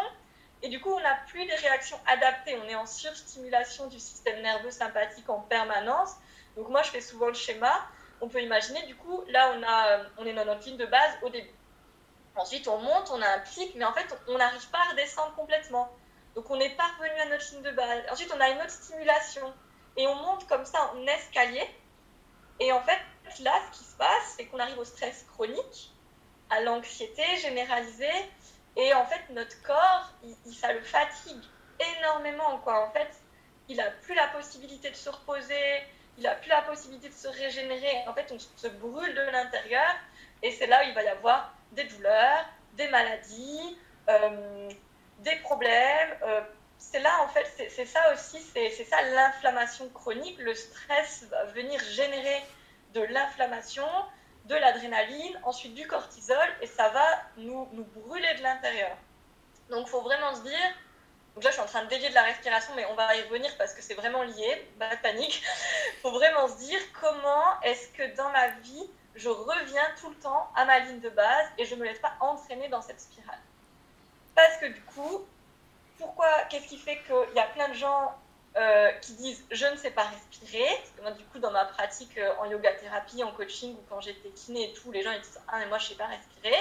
Et du coup, on n'a plus des réactions adaptées. On est en surstimulation du système nerveux sympathique en permanence. Donc moi, je fais souvent le schéma. On peut imaginer, du coup, là, on, a, on est dans notre ligne de base au début. Ensuite, on monte, on a un pic, mais en fait, on n'arrive pas à redescendre complètement. Donc, on n'est pas revenu à notre ligne de base. Ensuite, on a une autre stimulation. Et on monte comme ça en escalier. Et en fait, là, ce qui se passe, c'est qu'on arrive au stress chronique à l'anxiété généralisée. Et en fait, notre corps, il, ça le fatigue énormément. Quoi. En fait, il n'a plus la possibilité de se reposer, il n'a plus la possibilité de se régénérer. En fait, on se brûle de l'intérieur. Et c'est là où il va y avoir des douleurs, des maladies, euh, des problèmes. Euh, c'est là, en fait, c'est ça aussi, c'est ça l'inflammation chronique. Le stress va venir générer de l'inflammation de l'adrénaline, ensuite du cortisol, et ça va nous, brûler de l'intérieur. Donc il faut vraiment se dire, donc là je suis en train de dévier de la respiration, mais on va y revenir parce que c'est vraiment lié, pas de panique. Il faut vraiment se dire comment est-ce que dans ma vie, je reviens tout le temps à ma ligne de base et je ne me laisse pas entraîner dans cette spirale? Parce que du coup, pourquoi, qu'est-ce qui fait qu'il y a plein de gens euh, qui disent je ne sais pas respirer. Moi, du coup, dans ma pratique euh, en yoga thérapie, en coaching ou quand j'étais kiné et tout, les gens ils disent ah mais moi je sais pas respirer.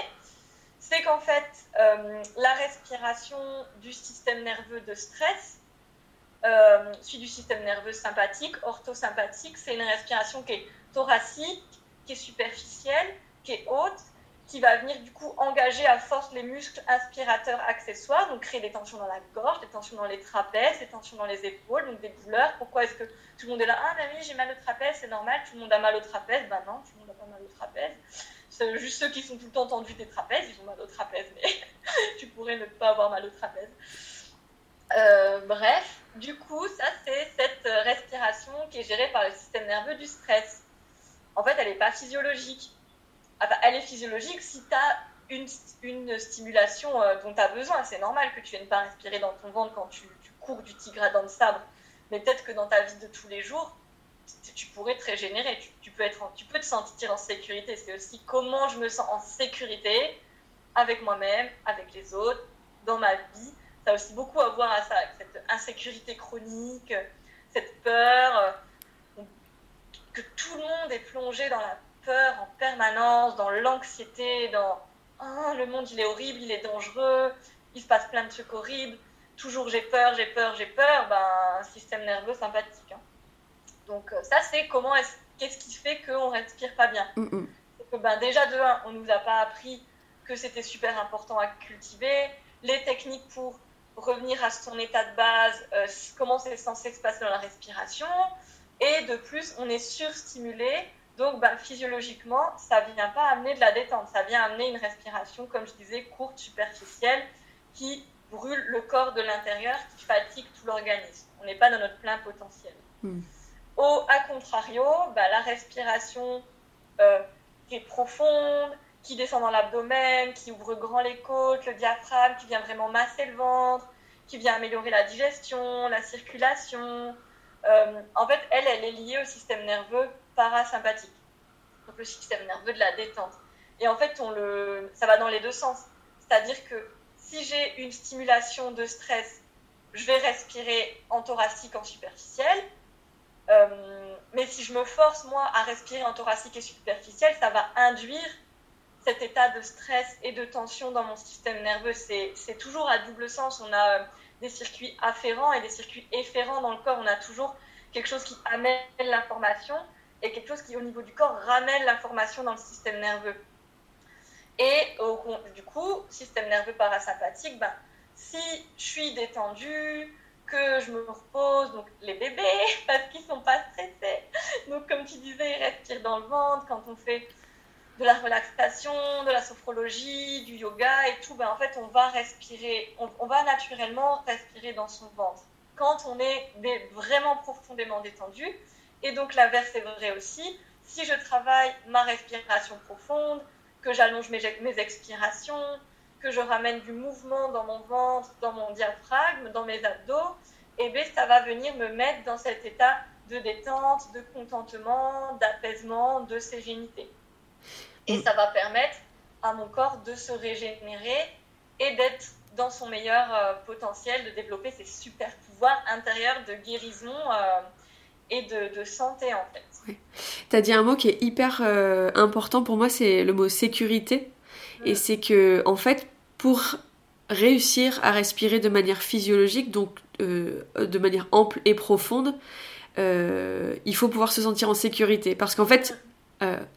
C'est qu'en fait, euh, la respiration du système nerveux de stress, celui du système nerveux sympathique, orthosympathique, c'est une respiration qui est thoracique, qui est superficielle, qui est haute, qui va venir du coup engager à force les muscles inspirateurs accessoires, donc créer des tensions dans la gorge, des tensions dans les trapèzes, des tensions dans les épaules, donc des douleurs. Pourquoi est-ce que tout le monde est là? Ah, mamie, j'ai mal au trapèze, c'est normal, tout le monde a mal au trapèze. Ben non, tout le monde n'a pas mal au trapèze. C'est juste ceux qui sont tout le temps tendus des trapèzes, ils ont mal au trapèze, mais tu pourrais ne pas avoir mal au trapèze. Euh, bref, du coup, ça c'est cette respiration qui est gérée par le système nerveux du stress. En fait, elle n'est pas physiologique enfin, elle est physiologique si tu as une, une, stimulation euh, dont tu as besoin. C'est normal que tu viennes pas respirer dans ton ventre quand tu, cours du tigre à dents de sabre. Mais peut-être que dans ta vie de tous les jours, tu pourrais te régénérer. Tu, peux, être tu peux te sentir en sécurité. C'est aussi comment je me sens en sécurité avec moi-même, avec les autres, dans ma vie. Ça a aussi beaucoup à voir avec cette insécurité chronique, cette peur, euh, que tout le monde est plongé dans la peur en permanence, dans l'anxiété, dans oh, le monde il est horrible, il est dangereux, il se passe plein de trucs horribles, toujours j'ai peur, j'ai peur, j'ai peur, ben, un système nerveux sympathique. Hein. Donc euh, ça c'est comment est-ce, qu'est-ce qui fait qu'on respire pas bien. Mm, mm. Que, ben, déjà de un, on nous a pas appris que c'était super important à cultiver, les techniques pour revenir à son état de base, euh, comment c'est censé se passer dans la respiration, et de plus on est surstimulé donc, bah, physiologiquement, ça ne vient pas amener de la détente, ça vient amener une respiration, comme je disais, courte, superficielle, qui brûle le corps de l'intérieur, qui fatigue tout l'organisme. On n'est pas dans notre plein potentiel. Mm. Au a contrario, bah, la respiration euh, qui est profonde, qui descend dans l'abdomen, qui ouvre grand les côtes, le diaphragme, qui vient vraiment masser le ventre, qui vient améliorer la digestion, la circulation. Euh, en fait, elle, elle est liée au système nerveux parasympathique, donc le système nerveux de la détente. Et en fait, on le, ça va dans les deux sens. C'est-à-dire que si j'ai une stimulation de stress, je vais respirer en thoracique, en superficiel. Euh, mais si je me force, moi, à respirer en thoracique et superficiel, ça va induire cet état de stress et de tension dans mon système nerveux. C'est toujours à double sens. On a euh, des circuits afférents et des circuits efférents dans le corps. On a toujours quelque chose qui amène l'information et quelque chose qui, au niveau du corps, ramène l'information dans le système nerveux. Et au, du coup, système nerveux parasympathique, ben, si je suis détendue, que je me repose, donc les bébés, parce qu'ils ne sont pas stressés. Donc, comme tu disais, ils respirent dans le ventre quand on fait de la relaxation, de la sophrologie, du yoga et tout. Ben, en fait, on va respirer, on, on va naturellement respirer dans son ventre. Quand on est vraiment profondément détendu, et donc l'inverse est vrai aussi. Si je travaille ma respiration profonde, que j'allonge mes, mes, expirations, que je ramène du mouvement dans mon ventre, dans mon diaphragme, dans mes abdos, et eh bien ça va venir me mettre dans cet état de détente, de contentement, d'apaisement, de sérénité. Et ça va permettre à mon corps de se régénérer et d'être dans son meilleur euh, potentiel, de développer ses super pouvoirs intérieurs de guérison. Euh, et de, santé en fait. Tu as dit un mot qui est hyper euh, important pour moi, c'est le mot sécurité. Et c'est que en fait, pour réussir à respirer de manière physiologique, donc euh, de manière ample et profonde, euh, il faut pouvoir se sentir en sécurité. Parce qu'en fait,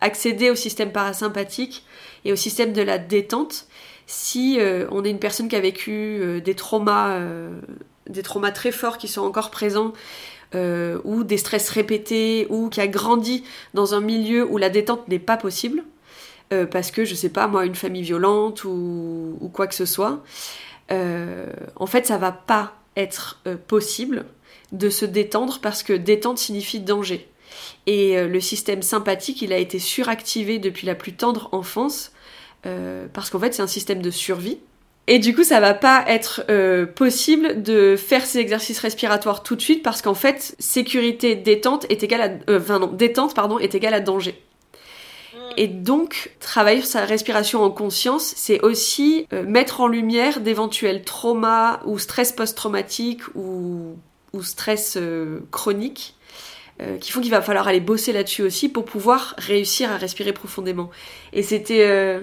accéder au système parasympathique et au système de la détente, si on est une personne qui a vécu des traumas, des traumas très forts qui sont encore présents, euh, ou des stress répétés, ou qui a grandi dans un milieu où la détente n'est pas possible, euh, parce que, je sais pas, moi, une famille violente ou, ou quoi que ce soit, euh, en fait, ça va pas être possible de se détendre parce que détente signifie danger. Et le système sympathique, il a été suractivé depuis la plus tendre enfance, parce qu'en fait, c'est un système de survie. Et du coup, ça va pas être euh, possible de faire ces exercices respiratoires tout de suite parce qu'en fait, sécurité, détente est égale à, euh, enfin non, détente pardon est égale à danger. Et donc, travailler sur sa respiration en conscience, c'est aussi euh, mettre en lumière d'éventuels traumas ou stress post-traumatique ou, ou stress chronique qui font qu'il va falloir aller bosser là-dessus aussi pour pouvoir réussir à respirer profondément. Et c'était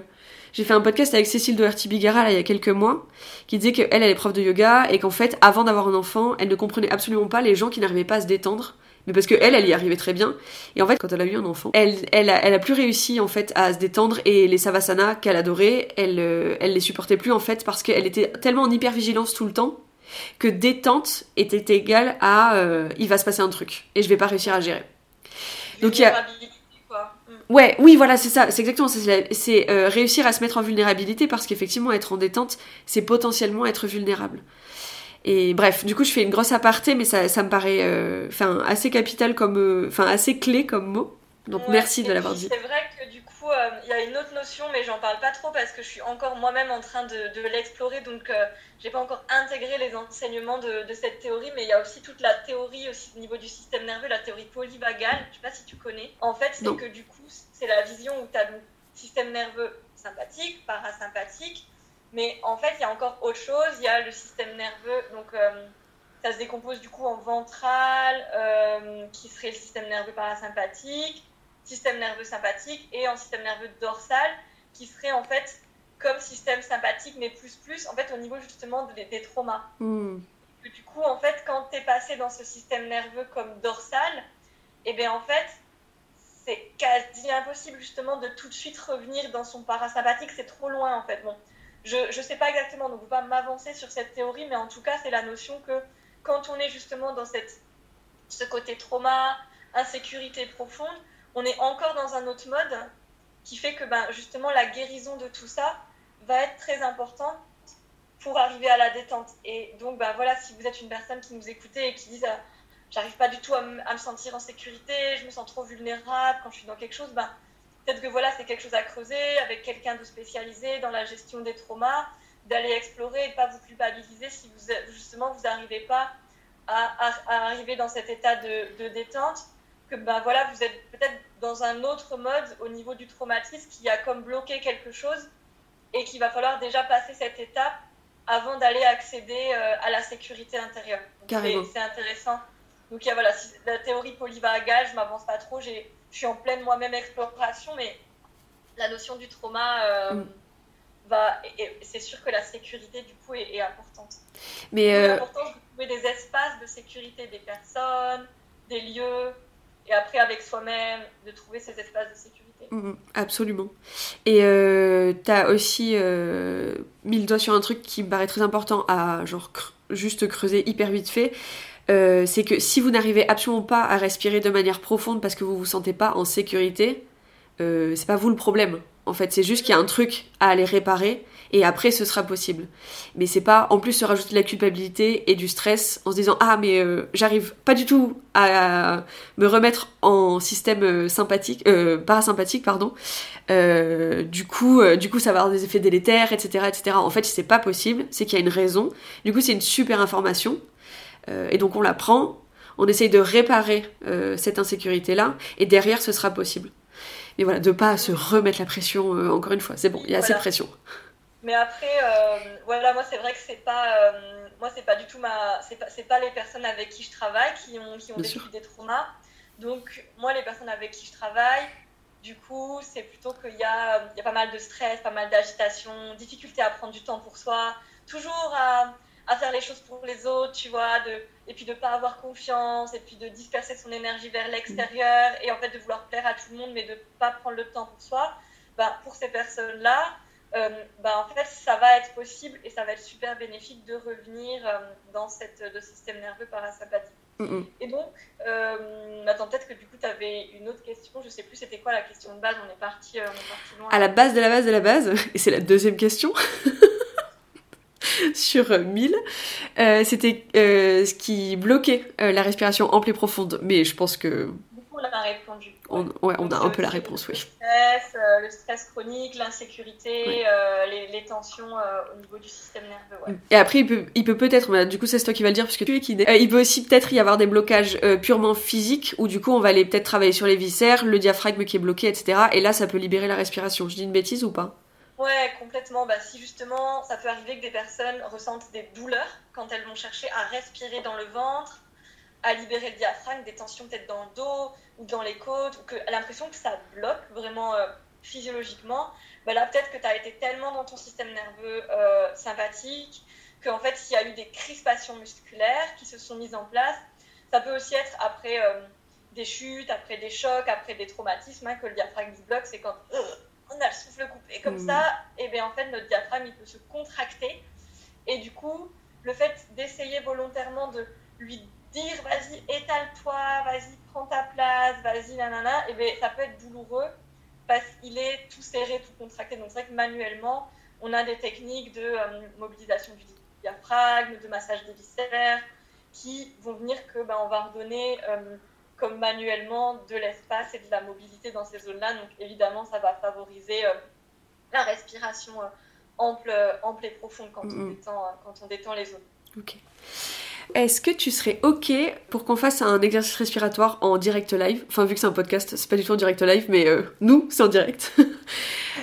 j'ai fait un podcast avec Cécile Doherty-Bigara il y a quelques mois, qui disait qu'elle, elle est prof de yoga et qu'en fait, avant d'avoir un enfant, elle ne comprenait absolument pas les gens qui n'arrivaient pas à se détendre. Mais parce que elle, elle y arrivait très bien. Et en fait, quand elle a eu un enfant, elle, elle, a, elle a plus réussi en fait à se détendre et les savasana qu'elle adorait, elle, euh, elle les supportait plus en fait parce qu'elle était tellement en hypervigilance tout le temps que détente était égale à euh, il va se passer un truc et je vais pas réussir à gérer. Donc il y a Ouais, oui, voilà, c'est ça, c'est exactement ça. C'est euh, réussir à se mettre en vulnérabilité parce qu'effectivement, être en détente, c'est potentiellement être vulnérable. Et bref, du coup, je fais une grosse aparté, mais ça, ça me paraît euh, assez capital comme. Euh, enfin, assez clé comme mot. Donc merci de l'avoir dit. C'est vrai que du coup, euh, il y a une autre notion, mais j'en parle pas trop parce que je suis encore moi-même en train de, l'explorer, donc euh, j'ai pas encore intégré les enseignements de, cette théorie, mais il y a aussi toute la théorie aussi au niveau du système nerveux, la théorie polyvagale, je sais pas si tu connais. En fait, c'est que du coup, c'est la vision où tu as le système nerveux sympathique, parasympathique, mais en fait, il y a encore autre chose, il y a le système nerveux, donc euh, ça se décompose du coup en ventral, qui serait le système nerveux parasympathique, système nerveux sympathique et en système nerveux dorsal, qui serait en fait comme système sympathique, mais plus plus, en fait, au niveau justement des, des traumas. Que Du coup, en fait, quand tu es passé dans ce système nerveux comme dorsal, et bien en fait, c'est quasi impossible justement de tout de suite revenir dans son parasympathique, c'est trop loin en fait. Bon, je ne sais pas exactement, donc je ne pas m'avancer sur cette théorie, mais en tout cas, c'est la notion que quand on est justement dans cette, ce côté trauma, insécurité profonde, on est encore dans un autre mode qui fait que ben, justement la guérison de tout ça va être très importante pour arriver à la détente. Et donc, ben, voilà, si vous êtes une personne qui nous écoutez et qui dit ah, j'arrive pas du tout à, me- sentir en sécurité, je me sens trop vulnérable quand je suis dans quelque chose, ben, peut-être que voilà, c'est quelque chose à creuser avec quelqu'un de spécialisé dans la gestion des traumas, d'aller explorer et de pas vous culpabiliser si vous justement vous n'arrivez pas à, à- arriver dans cet état de détente, que ben voilà, vous êtes peut-être dans un autre mode au niveau du traumatisme qui a comme bloqué quelque chose et qu'il va falloir déjà passer cette étape avant d'aller accéder euh, à la sécurité intérieure. C'est- intéressant. Donc il y a, voilà, si- la théorie polyvagale, je m'avance pas trop, je suis en pleine moi-même exploration, mais la notion du trauma euh, Mm. c'est sûr que la sécurité du coup est, est importante. Mais C'est euh, important de trouver des espaces de sécurité des personnes, des lieux, et après avec soi-même, de trouver ces espaces de sécurité. Mm, Absolument. Et euh, t'as aussi euh, mis le doigt sur un truc qui me paraît très important à genre juste creuser hyper vite fait. Euh, c'est que si vous n'arrivez absolument pas à respirer de manière profonde parce que vous vous sentez pas en sécurité, euh, c'est pas vous le problème. En fait, c'est juste qu'il y a un truc à aller réparer et après ce sera possible. Mais c'est pas en plus se rajouter de la culpabilité et du stress en se disant ah mais euh, j'arrive pas du tout à me remettre en système euh, sympathique, euh, parasympathique pardon. Euh, du coup, du coup ça va avoir des effets délétères, etc., etc. En fait, c'est pas possible, c'est qu'il y a une raison. Du coup, c'est une super information et donc on la prend, on essaye de réparer cette insécurité là et derrière ce sera possible. Mais voilà, de pas se remettre la pression euh, encore une fois. C'est bon, il y a assez de pression. Mais après, euh, voilà, moi c'est vrai que c'est pas, euh, moi c'est pas du tout ma, c'est pas, c'est pas les personnes avec qui je travaille qui ont, qui ont vécu sûr. des traumas. Donc moi les personnes avec qui je travaille, du coup c'est plutôt qu'il y a, il y a pas mal de stress, pas mal d'agitation, difficulté à prendre du temps pour soi, toujours à, à faire les choses pour les autres, tu vois, de, et puis de pas avoir confiance, et puis de disperser son énergie vers l'extérieur, et en fait de vouloir plaire à tout le monde, mais de pas prendre le temps pour soi. Ben, pour ces personnes-là, euh, bah, en fait, ça va être possible et ça va être super bénéfique de revenir euh, dans cette, le système nerveux parasympathique. Mm, mm. Et donc, euh, attends, peut-être que du coup, tu avais une autre question. Je sais plus c'était quoi la question de base. On est parti, euh, on est parti loin. À la base de la base de la base, et c'est la deuxième question sur euh, 1000, euh, c'était euh, ce qui bloquait euh, la respiration ample et profonde. Mais je pense que On a répondu. on, ouais, on a Donc, un peu la euh, réponse, Le oui. stress, euh, le stress chronique, l'insécurité, euh, les, les tensions euh, au niveau du système nerveux. Ouais. Et après, il peut, il peut peut-être, mais du coup, c'est toi qui vas le dire puisque tu es kiné. Euh, il peut aussi peut-être y avoir des blocages euh, purement physiques où du coup, on va aller peut-être travailler sur les viscères, le diaphragme qui est bloqué, etc. Et là, ça peut libérer la respiration. Je dis une bêtise ou pas? Ouais, complètement. Bah, si justement, ça peut arriver que des personnes ressentent des douleurs quand elles vont chercher à respirer dans le ventre, à libérer le diaphragme, des tensions peut-être dans le dos ou dans les côtes, ou a l'impression que ça bloque vraiment euh, physiologiquement, bah là peut-être que tu as été tellement dans ton système nerveux euh, sympathique qu'en fait il y a eu des crispations musculaires qui se sont mises en place. Ça peut aussi être après euh, des chutes, après des chocs, après des traumatismes, hein, que le diaphragme se bloque, c'est quand euh, on a le souffle coupé comme Mm. ça, et bien en fait notre diaphragme il peut se contracter. Et du coup, le fait d'essayer volontairement de lui dire vas-y, étale-toi, vas-y, prends ta place, vas-y, nanana, et bien ça peut être douloureux parce qu'il est tout serré, tout contracté. Donc c'est vrai que manuellement, on a des techniques de euh, mobilisation du diaphragme, de massage des viscères, qui vont venir que ben, on va redonner euh, comme manuellement de l'espace et de la mobilité dans ces zones-là. Donc évidemment, ça va favoriser euh, la respiration ample, ample et profonde quand, on détend, quand on détend les zones. Ok. Est-ce que tu serais ok pour qu'on fasse un exercice respiratoire en direct live? Enfin, vu que c'est un podcast, c'est pas du tout en direct live, mais euh, nous, c'est en direct.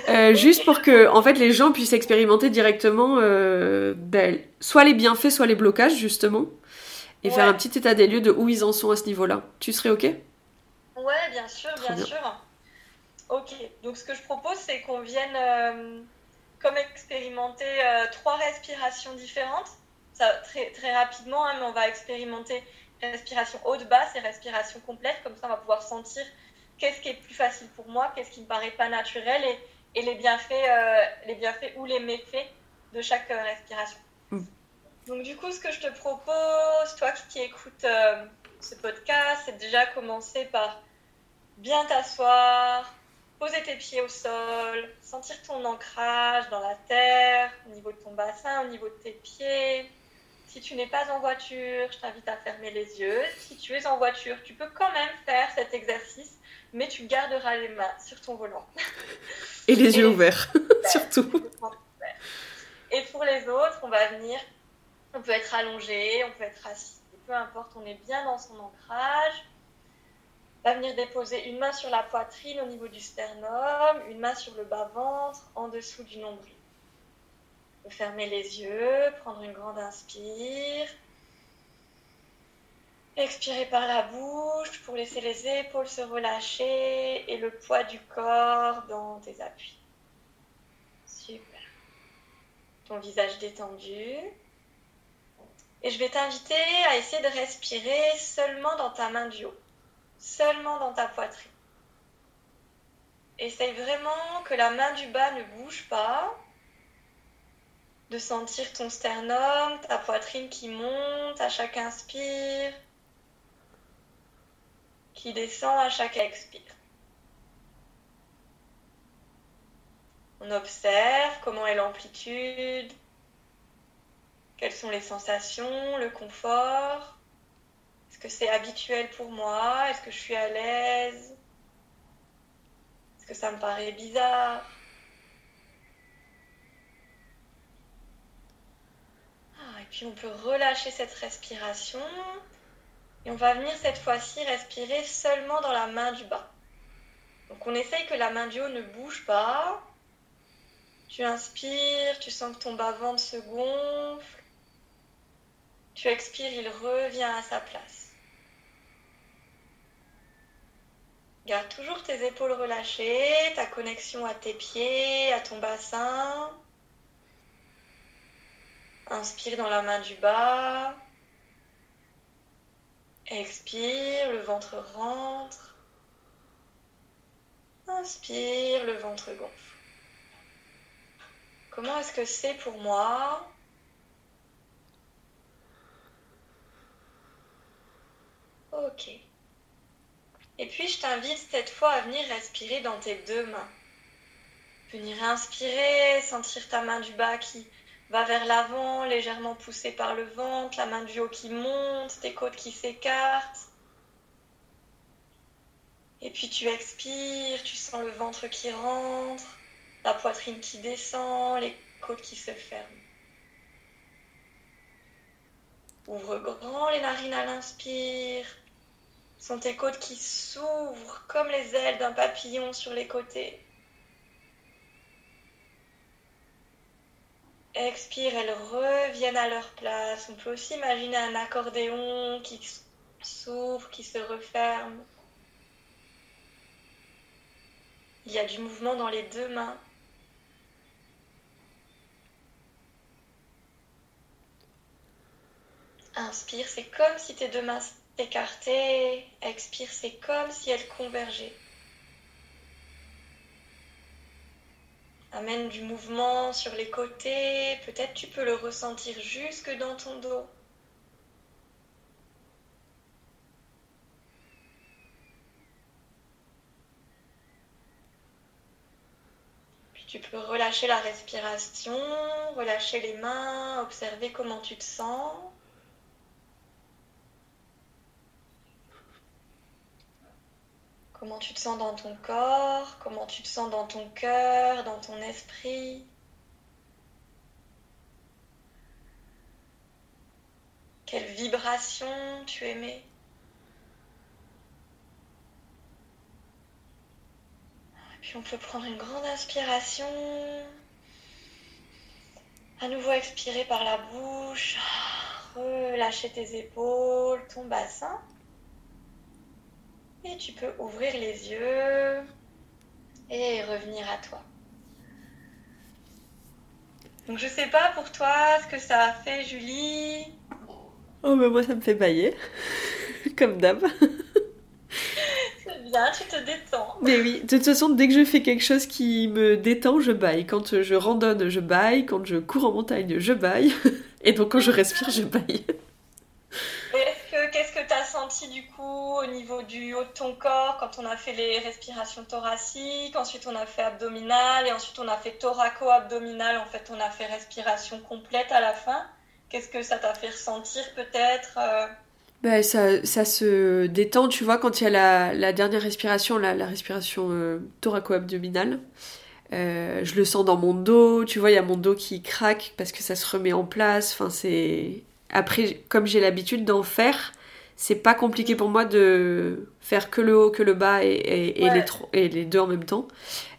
Euh, juste pour que, en fait, les gens puissent expérimenter directement euh, ben, soit les bienfaits, soit les blocages, justement, et faire un petit état des lieux de où ils en sont à ce niveau-là. Tu serais ok? Ouais, bien sûr, bien, bien. sûr. Ok, donc ce que je propose, c'est qu'on vienne comme expérimenter trois respirations différentes. Ça, très, très rapidement, hein, mais on va expérimenter respiration haute-basse et respiration complète. Comme ça, on va pouvoir sentir qu'est-ce qui est plus facile pour moi, qu'est-ce qui me paraît pas naturel et, et les, bienfaits, euh, les bienfaits ou les méfaits de chaque euh, respiration. Mm. Donc du coup, ce que je te propose, toi qui écoutes euh, ce podcast, c'est déjà commencer par bien t'asseoir, poser tes pieds au sol, sentir ton ancrage dans la terre, au niveau de ton bassin, au niveau de tes pieds. Si tu n'es pas en voiture, je t'invite à fermer les yeux. Si tu es en voiture, tu peux quand même faire cet exercice, mais tu garderas les mains sur ton volant. Et les yeux ouverts, surtout. Et pour les autres, on va venir, on peut être allongé, on peut être assis, peu importe, on est bien dans son ancrage. On va venir déposer une main sur la poitrine au niveau du sternum, une main sur le bas-ventre, en dessous du nombril. Fermer les yeux, prendre une grande inspire. Expirer par la bouche pour laisser les épaules se relâcher et le poids du corps dans tes appuis. Super. Ton visage détendu. Et je vais t'inviter à essayer de respirer seulement dans ta main du haut, seulement dans ta poitrine. Essaye vraiment que la main du bas ne bouge pas, de sentir ton sternum, ta poitrine qui monte à chaque inspire, qui descend à chaque expire. On observe comment est l'amplitude, quelles sont les sensations, le confort. Est-ce que c'est habituel pour moi? Est-ce que je suis à l'aise? Est-ce que ça me paraît bizarre? Et puis on peut relâcher cette respiration et on va venir cette fois-ci respirer seulement dans la main du bas. Donc on essaye que la main du haut ne bouge pas. Tu inspires, tu sens que ton bas-ventre se gonfle. Tu expires, il revient à sa place. Garde toujours tes épaules relâchées, ta connexion à tes pieds, à ton bassin. Inspire dans la main du bas. Expire, le ventre rentre. Inspire, le ventre gonfle. Comment est-ce que c'est pour moi? Ok. Et puis je t'invite cette fois à venir respirer dans tes deux mains. Venir inspirer, sentir ta main du bas qui va vers l'avant, légèrement poussée par le ventre, la main du haut qui monte, tes côtes qui s'écartent. Et puis tu expires, tu sens le ventre qui rentre, la poitrine qui descend, les côtes qui se ferment. Ouvre grand les narines à l'inspire. Sont tes côtes qui s'ouvrent comme les ailes d'un papillon sur les côtés. Expire, elles reviennent à leur place. On peut aussi imaginer un accordéon qui s'ouvre, qui se referme. Il y a du mouvement dans les deux mains. Inspire, c'est comme si tes deux mains s'écartaient. Expire, c'est comme si elles convergeaient. Amène du mouvement sur les côtés. Peut-être tu peux le ressentir jusque dans ton dos. Puis tu peux relâcher la respiration, relâcher les mains, observer comment tu te sens. Comment tu te sens dans ton corps, comment tu te sens dans ton cœur, dans ton esprit? Quelle vibration tu émets? Et puis on peut prendre une grande inspiration. À nouveau expirer par la bouche. Relâcher tes épaules, ton bassin. Et tu peux ouvrir les yeux, et revenir à toi. Donc je sais pas pour toi ce que ça a fait Julie. Oh, mais moi, ça me fait bailler. Comme d'hab. C'est bien, tu te détends. Mais oui, de toute façon, dès que je fais quelque chose qui me détend, je baille. Quand je randonne, je baille. Quand je cours en montagne, je baille. Et donc, quand je respire, je baille. Et du coup au niveau du haut de ton corps quand on a fait les respirations thoraciques, ensuite on a fait abdominal et ensuite on a fait thoraco-abdominal, en fait on a fait respiration complète à la fin. Qu'est-ce que ça t'a fait ressentir peut-être euh? Bah, ça, ça se détend, tu vois, quand il y a la, la dernière respiration, la, la respiration euh, thoraco-abdominale. Euh, je le sens dans mon dos, tu vois, il y a mon dos qui craque parce que ça se remet en place. Enfin, c'est. Après, comme j'ai l'habitude d'en faire, c'est pas compliqué pour moi de faire que le haut, que le bas et, et, et Ouais. les, tro- et les deux en même temps.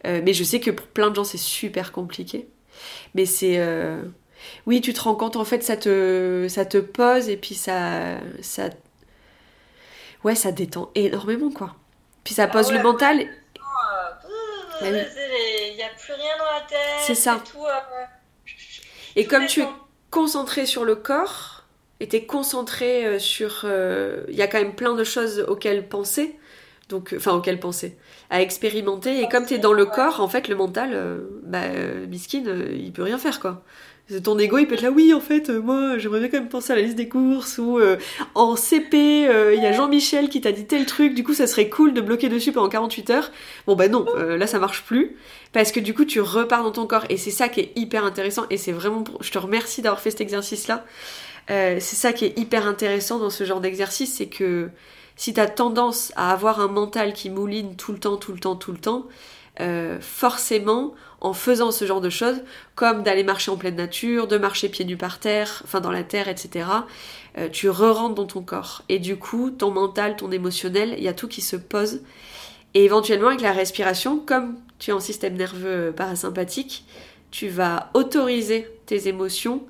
Euh, mais je sais que pour plein de gens, c'est super compliqué. Mais c'est. euh, Oui, tu te rends compte, en fait, ça te, ça te pose et puis ça, ça. Ouais, ça détend énormément, quoi. Puis ça pose Ah ouais, le mental. Euh, oui. Il n'y a plus rien dans la tête. C'est ça. Tout, euh, Et tout comme tu es concentré sur le corps, t'es concentré euh, sur... euh, Il y a quand même plein de choses auxquelles penser, donc, euh, enfin auxquelles penser, à expérimenter, et comme t'es dans le corps, en fait, le mental, euh, bah, miskin, euh, il peut rien faire, quoi. Ton ego, il peut être là, oui, en fait, moi, j'aimerais bien quand même penser à la liste des courses, ou euh, en CP, il y a Jean-Michel qui t'a dit tel truc, du coup, ça serait cool de bloquer dessus pendant 48 heures. Bon, bah non, là, ça marche plus. Parce que du coup, tu repars dans ton corps. Et c'est ça qui est hyper intéressant. Et c'est vraiment. Je te remercie d'avoir fait cet exercice-là. Euh, c'est ça qui est hyper intéressant dans ce genre d'exercice. C'est que si tu as tendance à avoir un mental qui mouline tout le temps, tout le temps, tout le temps, euh, forcément, en faisant ce genre de choses, comme d'aller marcher en pleine nature, de marcher pieds nus par terre, enfin dans la terre, etc., euh, tu re-rentres dans ton corps. Et du coup, ton mental, ton émotionnel, il y a tout qui se pose. Et éventuellement, avec la respiration, comme tu es en système nerveux parasympathique, tu vas autoriser tes émotions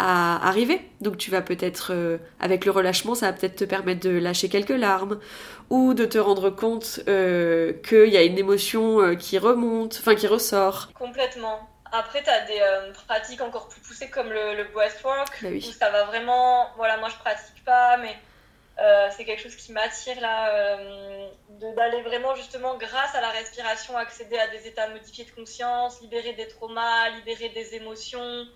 à arriver. Donc tu vas peut-être, euh, avec le relâchement, ça va peut-être te permettre de lâcher quelques larmes ou de te rendre compte euh, qu'il y a une émotion euh, qui remonte, enfin qui ressort. Complètement. Après, tu as des euh, pratiques encore plus poussées comme le, le breathwork, Bah oui. où ça va vraiment. Voilà, moi je pratique pas, mais euh, c'est quelque chose qui m'attire là, euh, d'aller vraiment justement, grâce à la respiration, accéder à des états modifiés de conscience, libérer des traumas, libérer des émotions,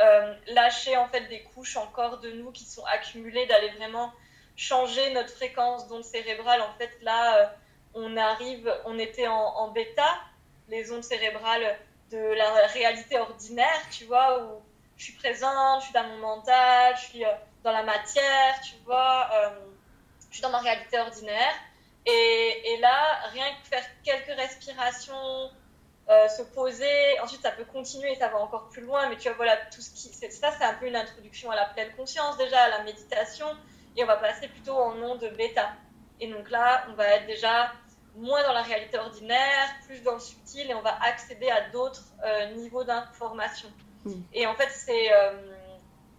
euh, lâcher en fait des couches encore de nous qui sont accumulées, d'aller vraiment changer notre fréquence d'onde cérébrale. En fait, là, euh, on arrive, on était en, bêta, les ondes cérébrales de la réalité ordinaire, tu vois, où je suis présente, je suis dans mon mental, je suis euh, dans la matière, tu vois, je suis dans ma réalité ordinaire. Et, et là, rien que faire quelques respirations, euh, se poser, ensuite ça peut continuer, ça va encore plus loin, mais tu vois, voilà, tout ce qui. Ça, c'est un peu une introduction à la pleine conscience déjà, à la méditation, et on va passer plutôt en onde bêta. Et donc là, on va être déjà moins dans la réalité ordinaire, plus dans le subtil, et on va accéder à d'autres euh, niveaux d'information. Et en fait, c'est, euh,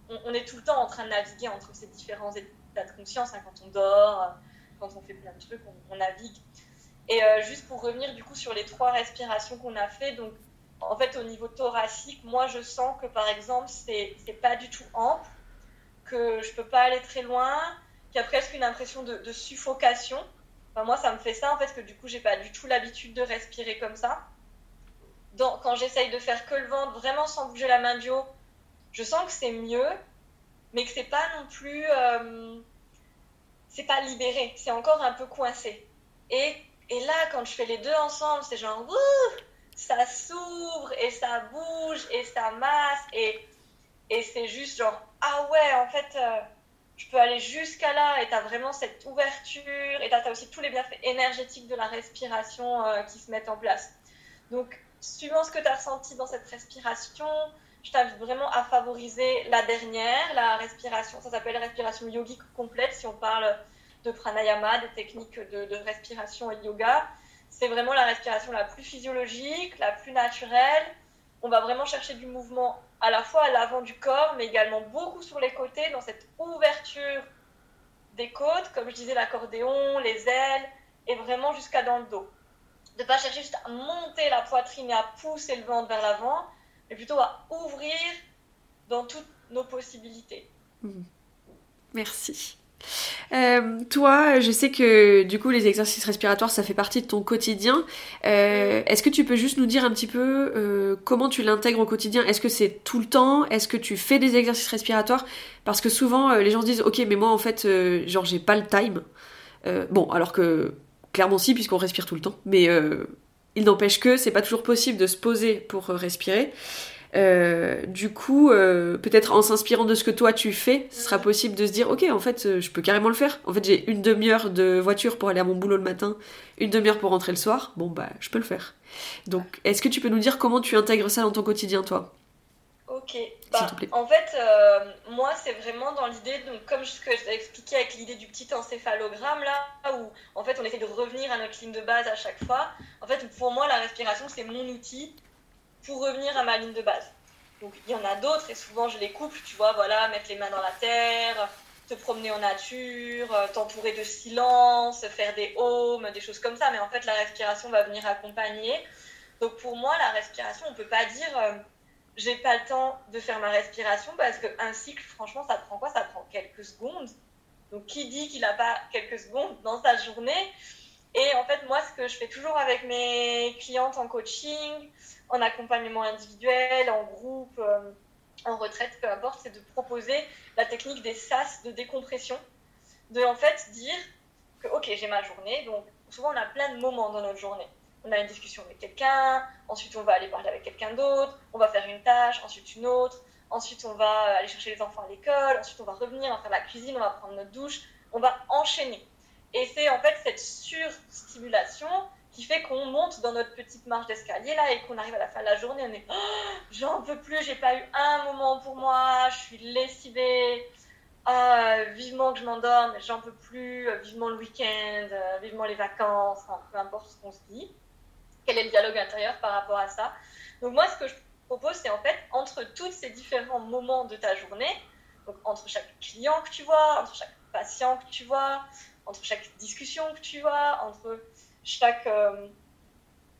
on, on est tout le temps en train de naviguer entre ces différents états de conscience, hein, quand on dort, quand on fait plein de trucs, on, on navigue. Et euh, juste pour revenir du coup sur les trois respirations qu'on a fait, donc en fait au niveau thoracique, moi je sens que par exemple c'est pas du tout ample, que je peux pas aller très loin, qu'il y a presque une impression de, suffocation. Enfin, moi ça me fait ça en fait que du coup j'ai pas du tout l'habitude de respirer comme ça. Dans- quand j'essaye de faire que le ventre, vraiment sans bouger la main du haut, je sens que c'est mieux, mais que c'est pas non plus, euh, c'est pas libéré, c'est encore un peu coincé. Et là, quand je fais les deux ensemble, c'est genre, ouh, ça s'ouvre et ça bouge et ça masse et, c'est juste genre, ah ouais, en fait, euh, je peux aller jusqu'à là et t'as vraiment cette ouverture et t'as t'as aussi tous les bienfaits énergétiques de la respiration euh, qui se mettent en place. Donc, suivant ce que tu as ressenti dans cette respiration, je t'invite vraiment à favoriser la dernière, la respiration. Ça s'appelle respiration yogique complète si on parle de pranayama, des techniques de, de respiration et yoga. C'est vraiment la respiration la plus physiologique, la plus naturelle. On va vraiment chercher du mouvement à la fois à l'avant du corps, mais également beaucoup sur les côtés, dans cette ouverture des côtes, comme je disais, l'accordéon, les ailes, et vraiment jusqu'à dans le dos. de pas chercher juste à monter la poitrine et à pousser le ventre vers l'avant, mais plutôt à ouvrir dans toutes nos possibilités. Merci. Euh, toi, je sais que du coup les exercices respiratoires ça fait partie de ton quotidien. Euh, Est-ce que tu peux juste nous dire un petit peu euh, comment tu l'intègres au quotidien? Est-ce que c'est tout le temps? Est-ce que tu fais des exercices respiratoires? Parce que souvent les gens se disent ok mais moi en fait genre j'ai pas le time. Bon alors que clairement si puisqu'on respire tout le temps. Mais il n'empêche que c'est pas toujours possible de se poser pour respirer. Euh, du coup, euh, peut-être en s'inspirant de ce que toi tu fais, ce sera possible de se dire, ok, en fait, euh, je peux carrément le faire. En fait, j'ai une demi-heure de voiture pour aller à mon boulot le matin, une demi-heure pour rentrer le soir. Bon, bah, je peux le faire. Donc, est-ce que tu peux nous dire comment tu intègres ça dans ton quotidien, toi? Ok, bah, te plaît. en fait, moi, c'est vraiment dans l'idée, donc comme ce que je t'ai expliqué avec l'idée du petit encéphalogramme, là, où en fait on essaie de revenir à notre ligne de base à chaque fois. En fait, pour moi, la respiration, c'est mon outil pour revenir à ma ligne de base. Donc, il y en a d'autres, et souvent je les couple, tu vois, voilà, mettre les mains dans la terre, te promener en nature, euh, t'entourer de silence, faire des ohms, des choses comme ça, mais en fait, la respiration va venir accompagner. Donc, pour moi, la respiration, on peut pas dire. euh, j'ai pas le temps de faire ma respiration parce qu'un cycle, franchement, ça prend quoi? Ça prend quelques secondes. Donc, qui dit qu'il n'a pas quelques secondes dans sa journée? Et en fait, moi, ce que je fais toujours avec mes clientes en coaching, en accompagnement individuel, en groupe, euh, en retraite, peu importe, c'est de proposer la technique des sas de décompression. De en fait dire que, ok, j'ai ma journée, donc souvent on a plein de moments dans notre journée on a une discussion avec quelqu'un, ensuite on va aller parler avec quelqu'un d'autre, on va faire une tâche, ensuite une autre, ensuite on va aller chercher les enfants à l'école, ensuite on va revenir, on va faire la cuisine, on va prendre notre douche, on va enchaîner. Et c'est en fait cette surstimulation qui fait qu'on monte dans notre petite marche d'escalier là et qu'on arrive à la fin de la journée, on est oh, j'en peux plus, j'ai pas eu un moment pour moi, je suis lessivée, ah, vivement que je m'endorme, j'en peux plus, vivement le week-end, euh, vivement les vacances, peu importe ce qu'on se dit. Quel est le dialogue intérieur par rapport à ça? Donc moi, ce que je propose, c'est en fait, entre tous ces différents moments de ta journée, donc entre chaque client que tu vois, entre chaque patient que tu vois, entre chaque discussion que tu vois, entre chaque euh,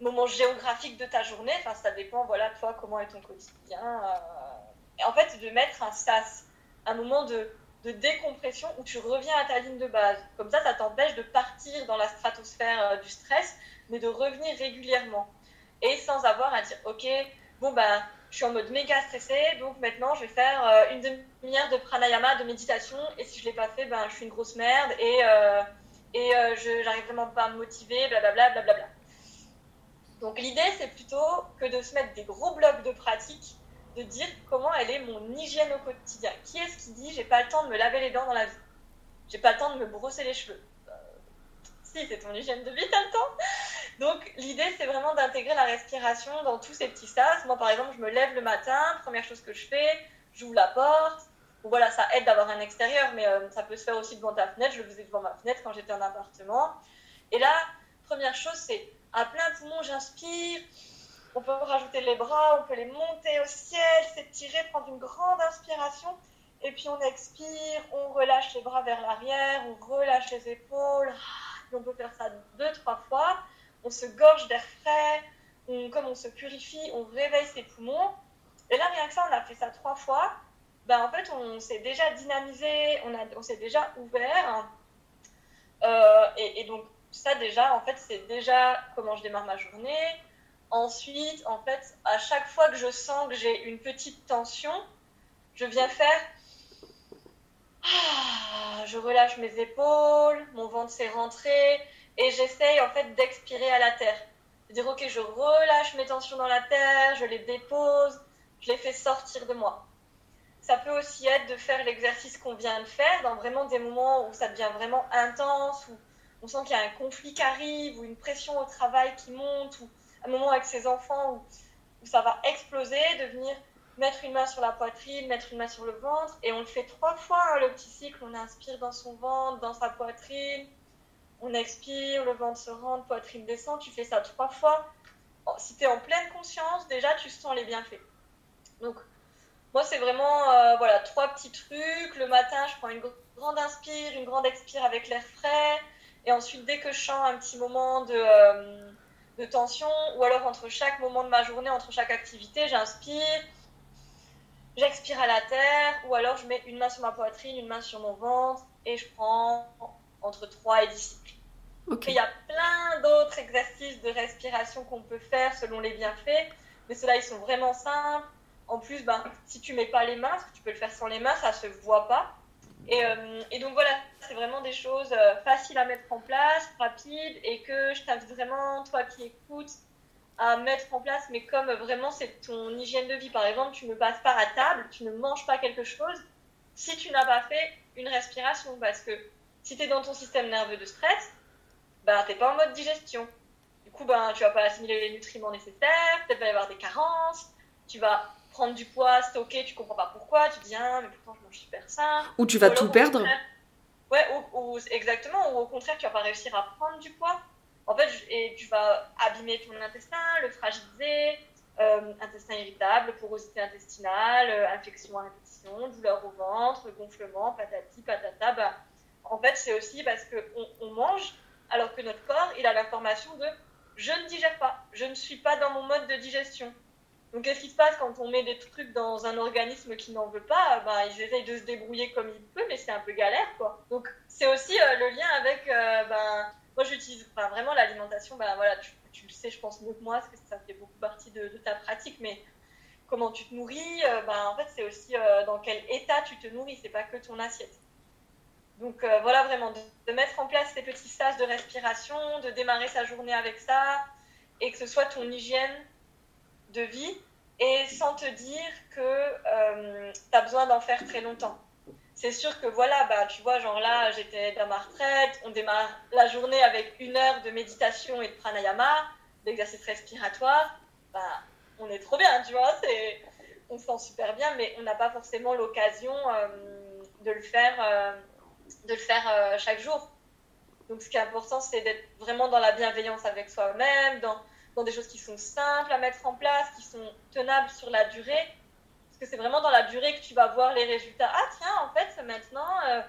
moment géographique de ta journée, enfin ça dépend, voilà, toi, comment est ton quotidien. Euh, et en fait, de mettre un sas, un moment de, de décompression où tu reviens à ta ligne de base. Comme ça, ça t'empêche de partir dans la stratosphère euh, du stress mais de revenir régulièrement. Et sans avoir à dire, ok, bon ben, je suis en mode méga stressé, donc maintenant je vais faire une demi-heure de pranayama, de méditation, et si je ne l'ai pas fait, ben, je suis une grosse merde, et, et euh, je n'arrive vraiment pas à me motiver, blablabla. blablabla. Donc l'idée, c'est plutôt que de se mettre des gros blocs de pratique, de dire comment elle est mon hygiène au quotidien. Qui est-ce qui dit, j'ai pas le temps de me laver les dents dans la vie? J'ai pas le temps de me brosser les cheveux si, c'est ton hygiène de vie, t'as le temps. Donc, l'idée, c'est vraiment d'intégrer la respiration dans tous ces petits sas. Moi, par exemple, je me lève le matin, première chose que je fais, j'ouvre la porte. Voilà, ça aide d'avoir un extérieur, mais euh, ça peut se faire aussi devant ta fenêtre. Je le faisais devant ma fenêtre quand j'étais en appartement. Et là, première chose, c'est à plein poumon, j'inspire. On peut rajouter les bras, on peut les monter au ciel, s'étirer, prendre une grande inspiration. Et puis on expire, on relâche les bras vers l'arrière, on relâche les épaules on peut faire ça deux, trois fois. On se gorge d'air frais, comme on se purifie, on réveille ses poumons. Et là, rien que ça, on a fait ça trois fois. Ben, en fait, on s'est déjà dynamisé, on, on s'est déjà ouvert. Euh, et, donc, ça, déjà, en fait, c'est déjà comment je démarre ma journée. Ensuite, en fait, à chaque fois que je sens que j'ai une petite tension, je viens faire ah, je relâche mes épaules, mon ventre s'est rentré et j'essaye en fait d'expirer à la terre. Dire ok, je relâche mes tensions dans la terre, je les dépose, je les fais sortir de moi. Ça peut aussi être de faire l'exercice qu'on vient de faire dans vraiment des moments où ça devient vraiment intense, où on sent qu'il y a un conflit qui arrive, ou une pression au travail qui monte, ou un moment avec ses enfants où, ça va exploser, de venir mettre une main sur la poitrine, mettre une main sur le ventre, et on le fait trois fois hein, le petit cycle. On inspire dans son ventre, dans sa poitrine, on expire, le ventre se rentre, poitrine descend. Tu fais ça trois fois. Si tu es en pleine conscience, déjà tu sens les bienfaits. Donc, moi, c'est vraiment euh, voilà trois petits trucs. Le matin, je prends une grande inspire, une grande expire avec l'air frais, et ensuite, dès que je sens un petit moment de, euh, de tension, ou alors entre chaque moment de ma journée, entre chaque activité, j'inspire, j'expire à la terre, ou alors je mets une main sur ma poitrine, une main sur mon ventre, et je prends entre 3 et 10 cycles. Il y a plein d'autres exercices de respiration qu'on peut faire selon les bienfaits, mais ceux-là, ils sont vraiment simples. En plus, ben, si tu mets pas les mains, parce que tu peux le faire sans les mains, ça se voit pas. Et, euh, et donc voilà, c'est vraiment des choses euh, faciles à mettre en place, rapides, et que je t'invite vraiment, toi qui écoutes, à mettre en place, mais comme vraiment c'est ton hygiène de vie. Par exemple, tu ne passes pas à table, tu ne manges pas quelque chose si tu n'as pas fait une respiration, parce que si tu es dans ton système nerveux de stress, ben, tu n'es pas en mode digestion. Du coup, ben, tu vas pas assimiler les nutriments nécessaires, peut-être va y avoir des carences, tu vas prendre du poids, stocker, tu comprends pas pourquoi, tu te dis, ah, mais pourtant je mange super sain. Ou tu vas Ou tout perdre. Ouais, ou, ou- exactement, ou au contraire, tu vas pas réussir à prendre du poids. En fait, et tu vas abîmer ton intestin, le fragiliser, euh, intestin irritable, porosité intestinale, euh, infection à répétition, douleur au ventre, gonflement, patati, patata. Bah, en fait, c'est aussi parce qu'on on mange alors que notre corps, il a l'information de je ne digère pas, je ne suis pas dans mon mode de digestion. Donc, qu'est-ce qui se passe quand on met des trucs dans un organisme qui n'en veut pas? Bah, Ils essayent de se débrouiller comme ils peuvent, mais c'est un peu galère, quoi. Donc, c'est aussi euh, le lien avec. euh, ben, moi, j'utilise enfin, vraiment l'alimentation. Ben, voilà, tu, le sais, je pense, mieux que moi, parce que ça fait beaucoup partie de, ta pratique, mais comment tu te nourris, euh, ben, en fait, c'est aussi euh, dans quel état tu te nourris, c'est pas que ton assiette. Donc voilà, vraiment, de, de mettre en place ces petits sas de respiration, de démarrer sa journée avec ça, et que ce soit ton hygiène de vie, et sans te dire que tu as besoin d'en faire très longtemps. C'est sûr que voilà, bah, tu vois, genre là, j'étais dans ma retraite, on démarre la journée avec une heure de méditation et de pranayama, d'exercice respiratoire, bah, on est trop bien, tu vois, on se sent super bien, mais on n'a pas forcément l'occasion euh, de le faire, euh, de le faire euh, chaque jour. Donc ce qui est important, c'est d'être vraiment dans la bienveillance avec soi-même, dans, dans des choses qui sont simples à mettre en place, qui sont tenables sur la durée. Parce que c'est vraiment dans la durée que tu vas voir les résultats. Ah tiens, en fait, maintenant, euh,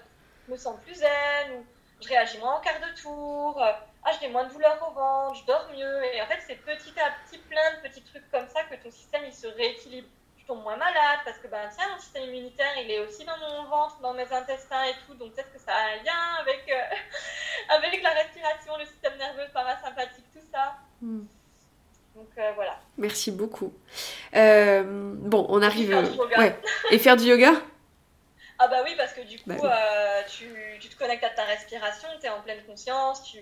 je me sens plus zen, ou je réagis moins en quart de tour, euh, ah, j'ai moins de douleur au ventre, je dors mieux. Et en fait, c'est petit à petit plein de petits trucs comme ça que ton système, il se rééquilibre. Je tombe moins malade parce que, ben tiens, mon système immunitaire, il est aussi dans mon ventre, dans mes intestins et tout. Donc peut-être que ça a un lien avec, euh, avec la respiration, le système nerveux parasympathique, tout ça. Hmm. Donc euh, voilà. Merci beaucoup. Euh, bon, on arrive. faire du yoga. Ouais. Et faire du yoga? Ah bah oui, parce que du coup, Bah euh, tu, tu te connectes à ta respiration, tu es en pleine conscience, tu,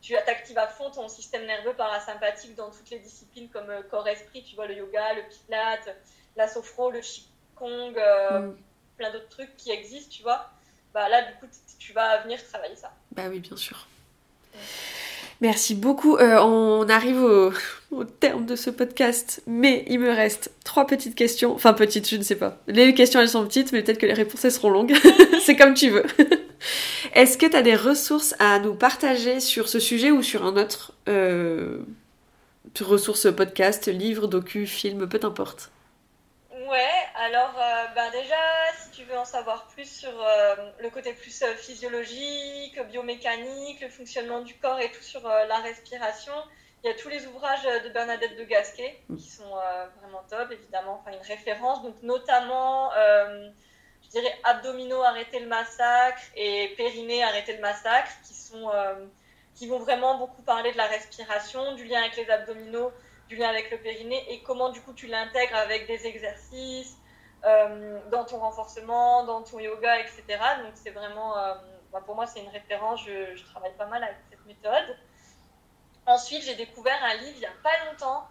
tu actives à fond ton système nerveux parasympathique dans toutes les disciplines comme corps-esprit, tu vois, le yoga, le pilate, la sophro, le qigong, Hmm. plein d'autres trucs qui existent, tu vois. Bah là, du coup, tu vas venir travailler ça. Bah oui, bien sûr. Merci beaucoup. Euh, on arrive au, terme de ce podcast, mais il me reste trois petites questions. Enfin, petites, je ne sais pas. Les questions, elles sont petites, mais peut-être que les réponses, elles seront longues. C'est comme tu veux. Est-ce que tu as des ressources à nous partager sur ce sujet ou sur un autre euh, ressources podcast, livre, docu, film, peu importe? Ouais, alors euh, ben déjà, si tu veux en savoir plus sur euh, le côté plus euh, physiologique, biomécanique, le fonctionnement du corps et tout sur euh, la respiration, il y a tous les ouvrages de Bernadette de Gasquet qui sont vraiment top, évidemment, enfin une référence, donc notamment, je dirais, abdominaux, arrêter le massacre et périnée, arrêter le massacre, qui sont, qui vont vraiment beaucoup parler de la respiration, du lien avec les abdominaux, du lien avec le périnée et comment du coup tu l'intègres avec des exercices euh, dans ton renforcement, dans ton yoga, etc. Donc c'est vraiment, euh, bah, pour moi c'est une référence, je, je, travaille pas mal avec cette méthode. Ensuite j'ai découvert un livre il n'y a pas longtemps,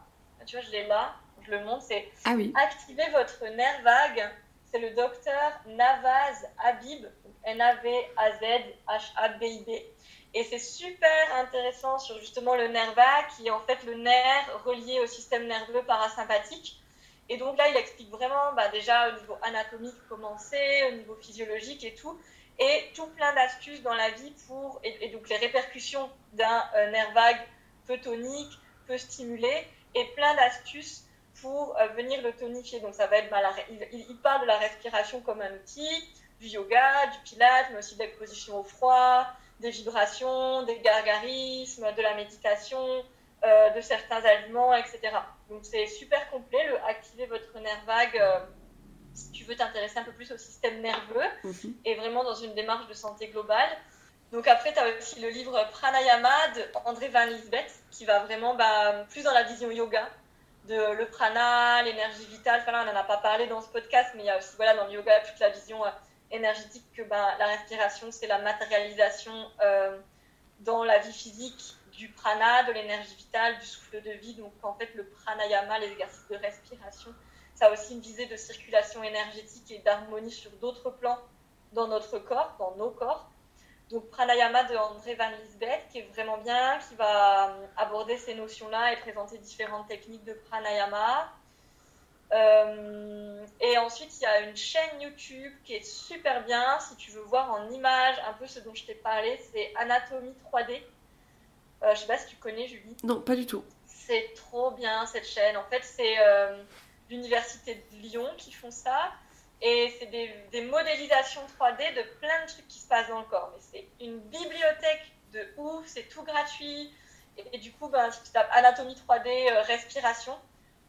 tu vois je l'ai là, je le montre, c'est ah oui. Activer votre nerf vague, c'est le docteur Navaz Habib, N-A-V-A-Z-H-A-B-I-B. Et c'est super intéressant sur justement le nerf vague, qui est en fait le nerf relié au système nerveux parasympathique. Et donc là, il explique vraiment bah, déjà au niveau anatomique comment au niveau physiologique et tout, et tout plein d'astuces dans la vie pour, et, donc les répercussions d'un euh, nerf vague peu tonique, peu stimulé, et plein d'astuces pour euh, venir le tonifier. Donc ça va être, bah, il, parle de la respiration comme un outil, du yoga, du pilate, mais aussi de l'exposition au froid, des vibrations, des gargarismes, de la méditation, euh, de certains aliments, etc. Donc c'est super complet, le activer votre nerf vague euh, si tu veux t'intéresser un peu plus au système nerveux Mhm. et vraiment dans une démarche de santé globale. Donc après, tu as aussi le livre Pranayama de André Van Lisbeth qui va vraiment bah, plus dans la vision yoga de le prana, l'énergie vitale. Enfin là, on n'en a pas parlé dans ce podcast, mais il y a aussi voilà, dans le yoga toute la vision euh, énergétique que bah, la respiration, c'est la matérialisation euh, dans la vie physique du prana, de l'énergie vitale, du souffle de vie. Donc en fait, le pranayama, les exercices de respiration, ça a aussi une visée de circulation énergétique et d'harmonie sur d'autres plans dans notre corps, dans nos corps. Donc Pranayama de André Van Lisbeth, qui est vraiment bien, qui va euh, aborder ces notions-là et présenter différentes techniques de Pranayama. Euh, et ensuite, il y a une chaîne YouTube qui est super bien, si tu veux voir en image un peu ce dont je t'ai parlé, c'est Anatomie 3D. Euh, je sais pas si tu connais Julie. Non, pas du tout. C'est trop bien cette chaîne. En fait, c'est euh, l'université de Lyon qui font ça. Et c'est des, des modélisations 3D de plein de trucs qui se passent dans le corps. Mais c'est une bibliothèque de ouf, c'est tout gratuit. Et, et du coup, ben, si tu tapes anatomie 3D, euh, respiration,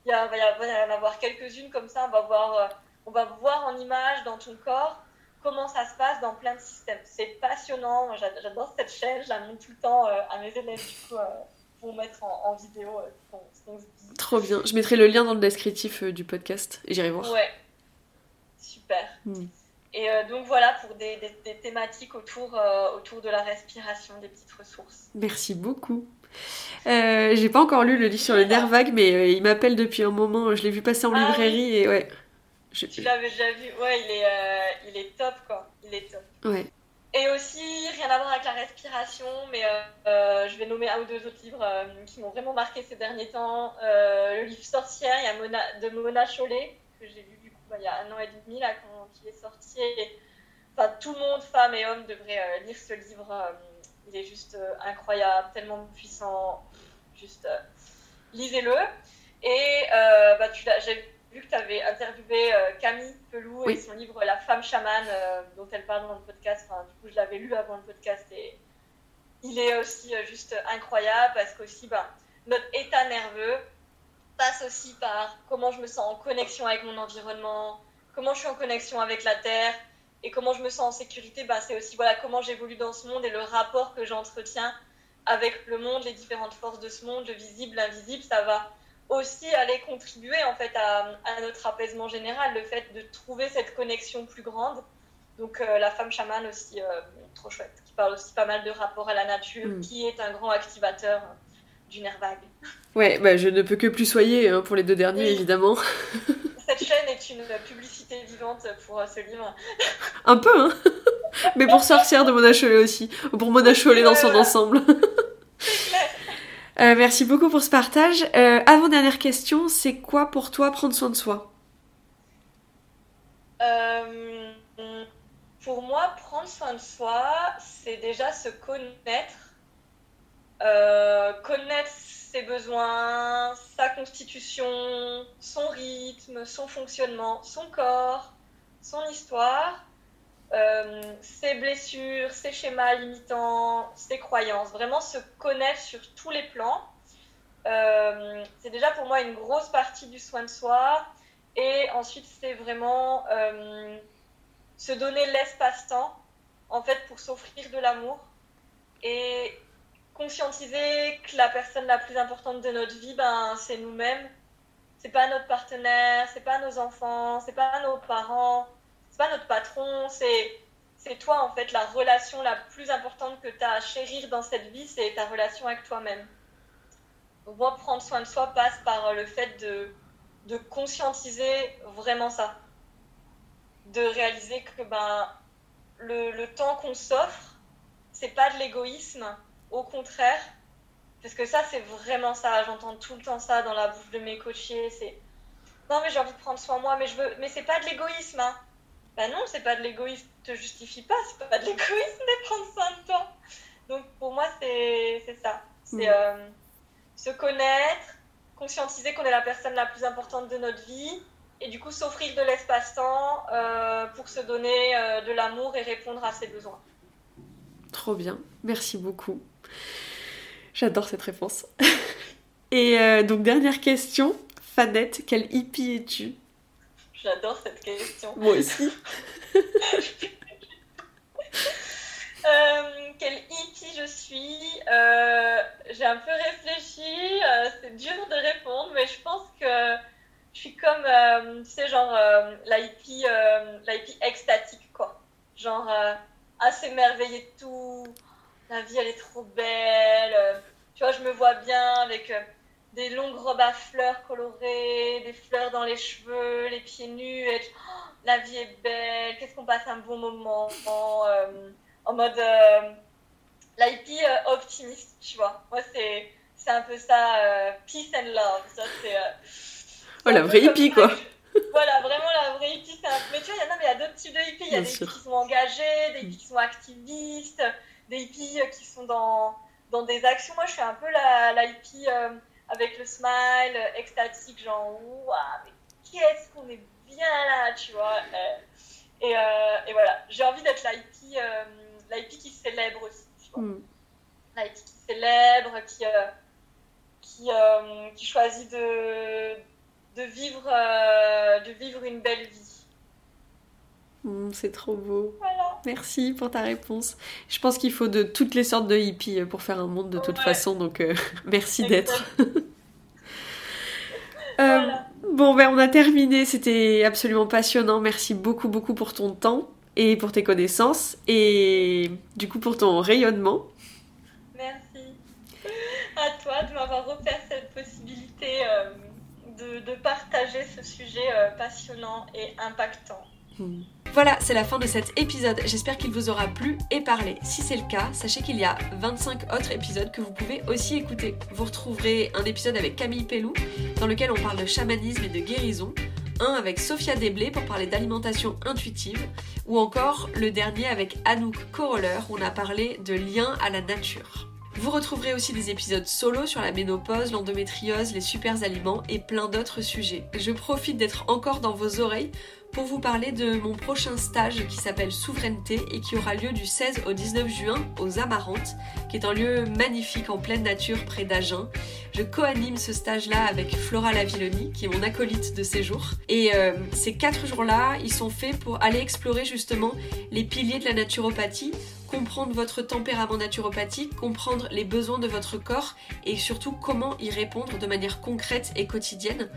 il y a- va y avoir- va y en avoir quelques-unes comme ça. On va, voir, euh, on va voir en image dans ton corps comment ça se passe dans plein de systèmes. C'est passionnant. J'adore cette chaîne. Je la montre tout le temps euh, à mes élèves du coup, euh, pour mettre en, en vidéo ce qu'on- se dit. Trop bien. Je mettrai le lien dans le descriptif du podcast et j'irai voir. Ouais, super. Hmm. Et euh, donc voilà pour des, des- des thématiques autour, euh, autour de la respiration, des petites ressources. Merci beaucoup. Euh, J'ai pas encore lu le livre sur le nerf vague, mais euh, il m'appelle depuis un moment. Je l'ai vu passer en Ah librairie et ouais. Je- Tu l'avais déjà vu Ouais, il est, euh, il est top quoi. Il est top. Ouais. Et aussi, rien à voir avec la respiration, mais euh, je vais nommer un ou deux autres livres qui m'ont vraiment marqué ces derniers temps. Le livre Sorcière, il y a Mona, de Mona Chollet, que j'ai lu du coup bah, il y a un an et demi là, quand il est sorti. Et, enfin, tout le monde, femmes et hommes, devrait lire ce livre. Il est juste euh, incroyable, tellement puissant. Juste, euh, lisez-le. Et euh, bah, tu l'as- j'ai vu que tu avais interviewé Camille Pelou Oui. et son livre La femme chamane, dont elle parle dans le podcast. Enfin, du coup, je l'avais lu avant le podcast et il est aussi juste incroyable parce qu'aussi, bah, notre état nerveux passe aussi par comment je me sens en connexion avec mon environnement, comment je suis en connexion avec la terre et comment je me sens en sécurité. Bah, c'est aussi voilà comment j'évolue dans ce monde et le rapport que j'entretiens avec le monde, les différentes forces de ce monde, le visible, l'invisible, ça va aussi aller contribuer en fait à, à notre apaisement général, le fait de trouver cette connexion plus grande. Donc euh, la femme chamane aussi, euh, trop chouette, qui parle aussi pas mal de rapport à la nature, Mm. qui est un grand activateur euh, du nerf vague. Ouais, bah je ne peux que plus soyer hein, pour les deux derniers Oui. évidemment. Cette chaîne est une publicité vivante pour euh, ce livre. Un peu, hein. Mais pour sorcière de Mona Chollet aussi. Ou Pour Mona Chollet dans son ensemble. Euh, merci beaucoup pour ce partage. Euh, avant dernière question, c'est quoi pour toi prendre soin de soi? Euh, pour moi, prendre soin de soi, c'est déjà se connaître, connaître ses besoins, sa constitution, son rythme, son fonctionnement, son corps, son histoire, euh, ses blessures, ses schémas limitants, ses croyances. Vraiment se connaître sur tous les plans. Euh, c'est déjà pour moi une grosse partie du soin de soi. Et ensuite, c'est vraiment euh, se donner l'espace-temps, en fait, pour s'offrir de l'amour et conscientiser que la personne la plus importante de notre vie, ben, c'est nous-mêmes. C'est pas notre partenaire, c'est pas nos enfants, c'est pas nos parents, c'est pas notre patron, c'est c'est toi en fait la relation la plus importante que tu as à chérir dans cette vie, c'est ta relation avec toi-même. Donc moi, prendre soin de soi passe par le fait de de conscientiser vraiment ça. De réaliser que ben, le, le temps qu'on s'offre, c'est pas de l'égoïsme, au contraire. Parce que ça, c'est vraiment ça. J'entends tout le temps ça dans la bouche de mes coachés. C'est non, mais j'ai envie de prendre soin de moi, mais je veux. Mais c'est pas de l'égoïsme, hein. Ben non, c'est pas de l'égoïsme. Te justifie pas, c'est pas de l'égoïsme de prendre soin de toi. Donc pour moi, c'est c'est ça. C'est Mm. euh, se connaître, conscientiser qu'on est la personne la plus importante de notre vie et du coup s'offrir de l'espace-temps euh, pour se donner euh, de l'amour et répondre à ses besoins. Trop bien, merci beaucoup. J'adore cette réponse. Et euh, donc, dernière question. Fanette, quel hippie es-tu? J'adore cette question. Moi aussi. Euh, quel hippie je suis? Euh, J'ai un peu réfléchi. euh, c'est dur de répondre, mais je pense que je suis comme, tu sais, genre la, hippie, la hippie extatique, quoi. Genre à s'émerveiller de tout. La vie, elle est trop belle. euh, tu vois, je me vois bien avec euh, des longues robes à fleurs colorées, des fleurs dans les cheveux, les pieds nus. Et, oh, la vie est belle. Qu'est-ce qu'on passe un bon moment. euh, en mode euh, la hippie euh, optimiste, tu vois. Moi, c'est, c'est un peu ça, peace and love. Ça, c'est, Oh, la vraie hippie, quoi. je- Voilà, vraiment la vraie hippie. un- Mais tu vois, il y en a, mais il y a d'autres types de hippies. Il y a Bien des sûr. hippies qui sont engagés, des hippies qui sont activistes, des hippies euh, qui sont dans, dans des actions. Moi, je suis un peu la, la hippie euh, avec le smile, euh, extatique, genre, waouh, mais qu'est-ce qu'on est bien là, tu vois. et, et voilà, j'ai envie d'être la hippie, la hippie qui célèbre aussi, tu vois. Mm. La hippie qui célèbre, qui, qui, qui choisit de, de, vivre, de vivre une belle vie. Mm, c'est trop beau. Voilà. Merci pour ta réponse. Je pense qu'il faut de toutes les sortes de hippies euh, pour faire un monde de toute Ouais. façon, donc euh, merci d'être. Euh. Bon, ben on a terminé, c'était absolument passionnant. Merci beaucoup, beaucoup pour ton temps et pour tes connaissances et du coup pour ton rayonnement. Merci à toi de m'avoir offert cette possibilité euh, de, de partager ce sujet passionnant et impactant. Voilà, c'est la fin de cet épisode. J'espère qu'il vous aura plu et parlé. Si c'est le cas, sachez qu'il y a 25 autres épisodes que vous pouvez aussi écouter. Vous retrouverez un épisode avec Camille Pellou, dans lequel on parle de chamanisme et de guérison. Un avec Sophia Desblés pour parler d'alimentation intuitive. Ou encore le dernier avec Anouk Coroller où on a parlé de lien à la nature. Vous retrouverez aussi des épisodes solo sur la ménopause, l'endométriose, les super aliments et plein d'autres sujets. Je profite d'être encore dans vos oreilles pour vous parler de mon prochain stage qui s'appelle Souveraineté et qui aura lieu du 16 au 19 juin aux Amarantes, qui est un lieu magnifique en pleine nature près d'Agen. Je co-anime ce stage-là avec Flora Lavilloni, qui est mon acolyte de séjour. Et euh, ces quatre jours-là, ils sont faits pour aller explorer justement les piliers de la naturopathie, comprendre votre tempérament naturopathique, comprendre les besoins de votre corps et surtout comment y répondre de manière concrète et quotidienne.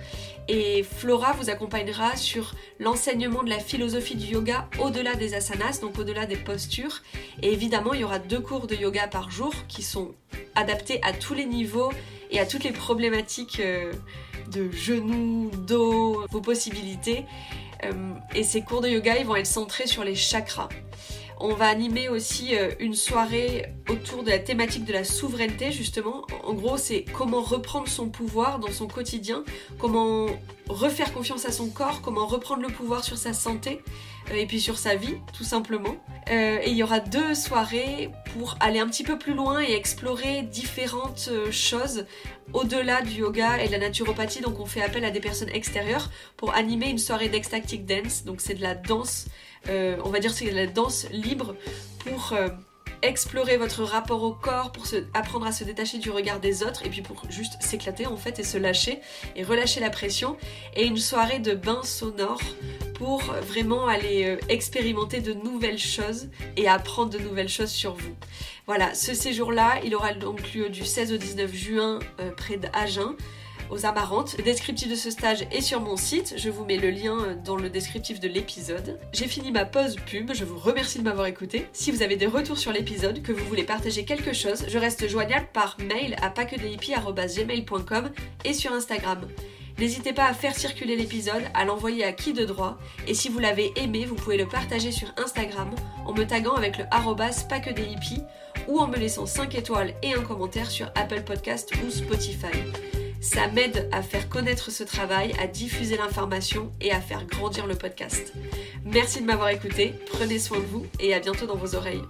Et Flora vous accompagnera sur l'enseignement de la philosophie du yoga au-delà des asanas, donc au-delà des postures. Et évidemment, il y aura deux cours de yoga par jour qui sont adaptés à tous les niveaux et à toutes les problématiques euh, de genoux, dos, vos possibilités. Euh, et ces cours de yoga, ils vont être centrés sur les chakras. On va animer aussi euh, une soirée autour de la thématique de la souveraineté, justement. En gros, c'est comment reprendre son pouvoir dans son quotidien, comment refaire confiance à son corps, comment reprendre le pouvoir sur sa santé euh, et puis sur sa vie, tout simplement. Euh, et il y aura deux soirées pour aller un petit peu plus loin et explorer différentes choses au-delà du yoga et de la naturopathie. Donc on fait appel à des personnes extérieures pour animer une soirée d'ecstatic dance. Donc c'est de la danse, on va dire c'est la danse libre pour euh, explorer votre rapport au corps, pour apprendre à se détacher du regard des autres et puis pour juste s'éclater en fait et se lâcher et relâcher la pression. Et une soirée de bain sonore pour vraiment aller euh, expérimenter de nouvelles choses et apprendre de nouvelles choses sur vous. Voilà, ce séjour-là, il aura donc lieu du 16 au 19 juin euh, près d'Agen aux Amarantes. Le descriptif de ce stage est sur mon site, je vous mets le lien dans le descriptif de l'épisode. J'ai fini ma pause pub, je vous remercie de m'avoir écouté. Si vous avez des retours sur l'épisode, que vous voulez partager quelque chose, je reste joignable par mail à paquedehippies.gmail.com et sur Instagram. N'hésitez pas à faire circuler l'épisode, à l'envoyer à qui de droit, et si vous l'avez aimé, vous pouvez le partager sur Instagram en me taguant avec le arrobas ou en me laissant 5 étoiles et un commentaire sur Apple Podcast ou Spotify. Ça m'aide à faire connaître ce travail, à diffuser l'information et à faire grandir le podcast. Merci de m'avoir écouté, prenez soin de vous et à bientôt dans vos oreilles.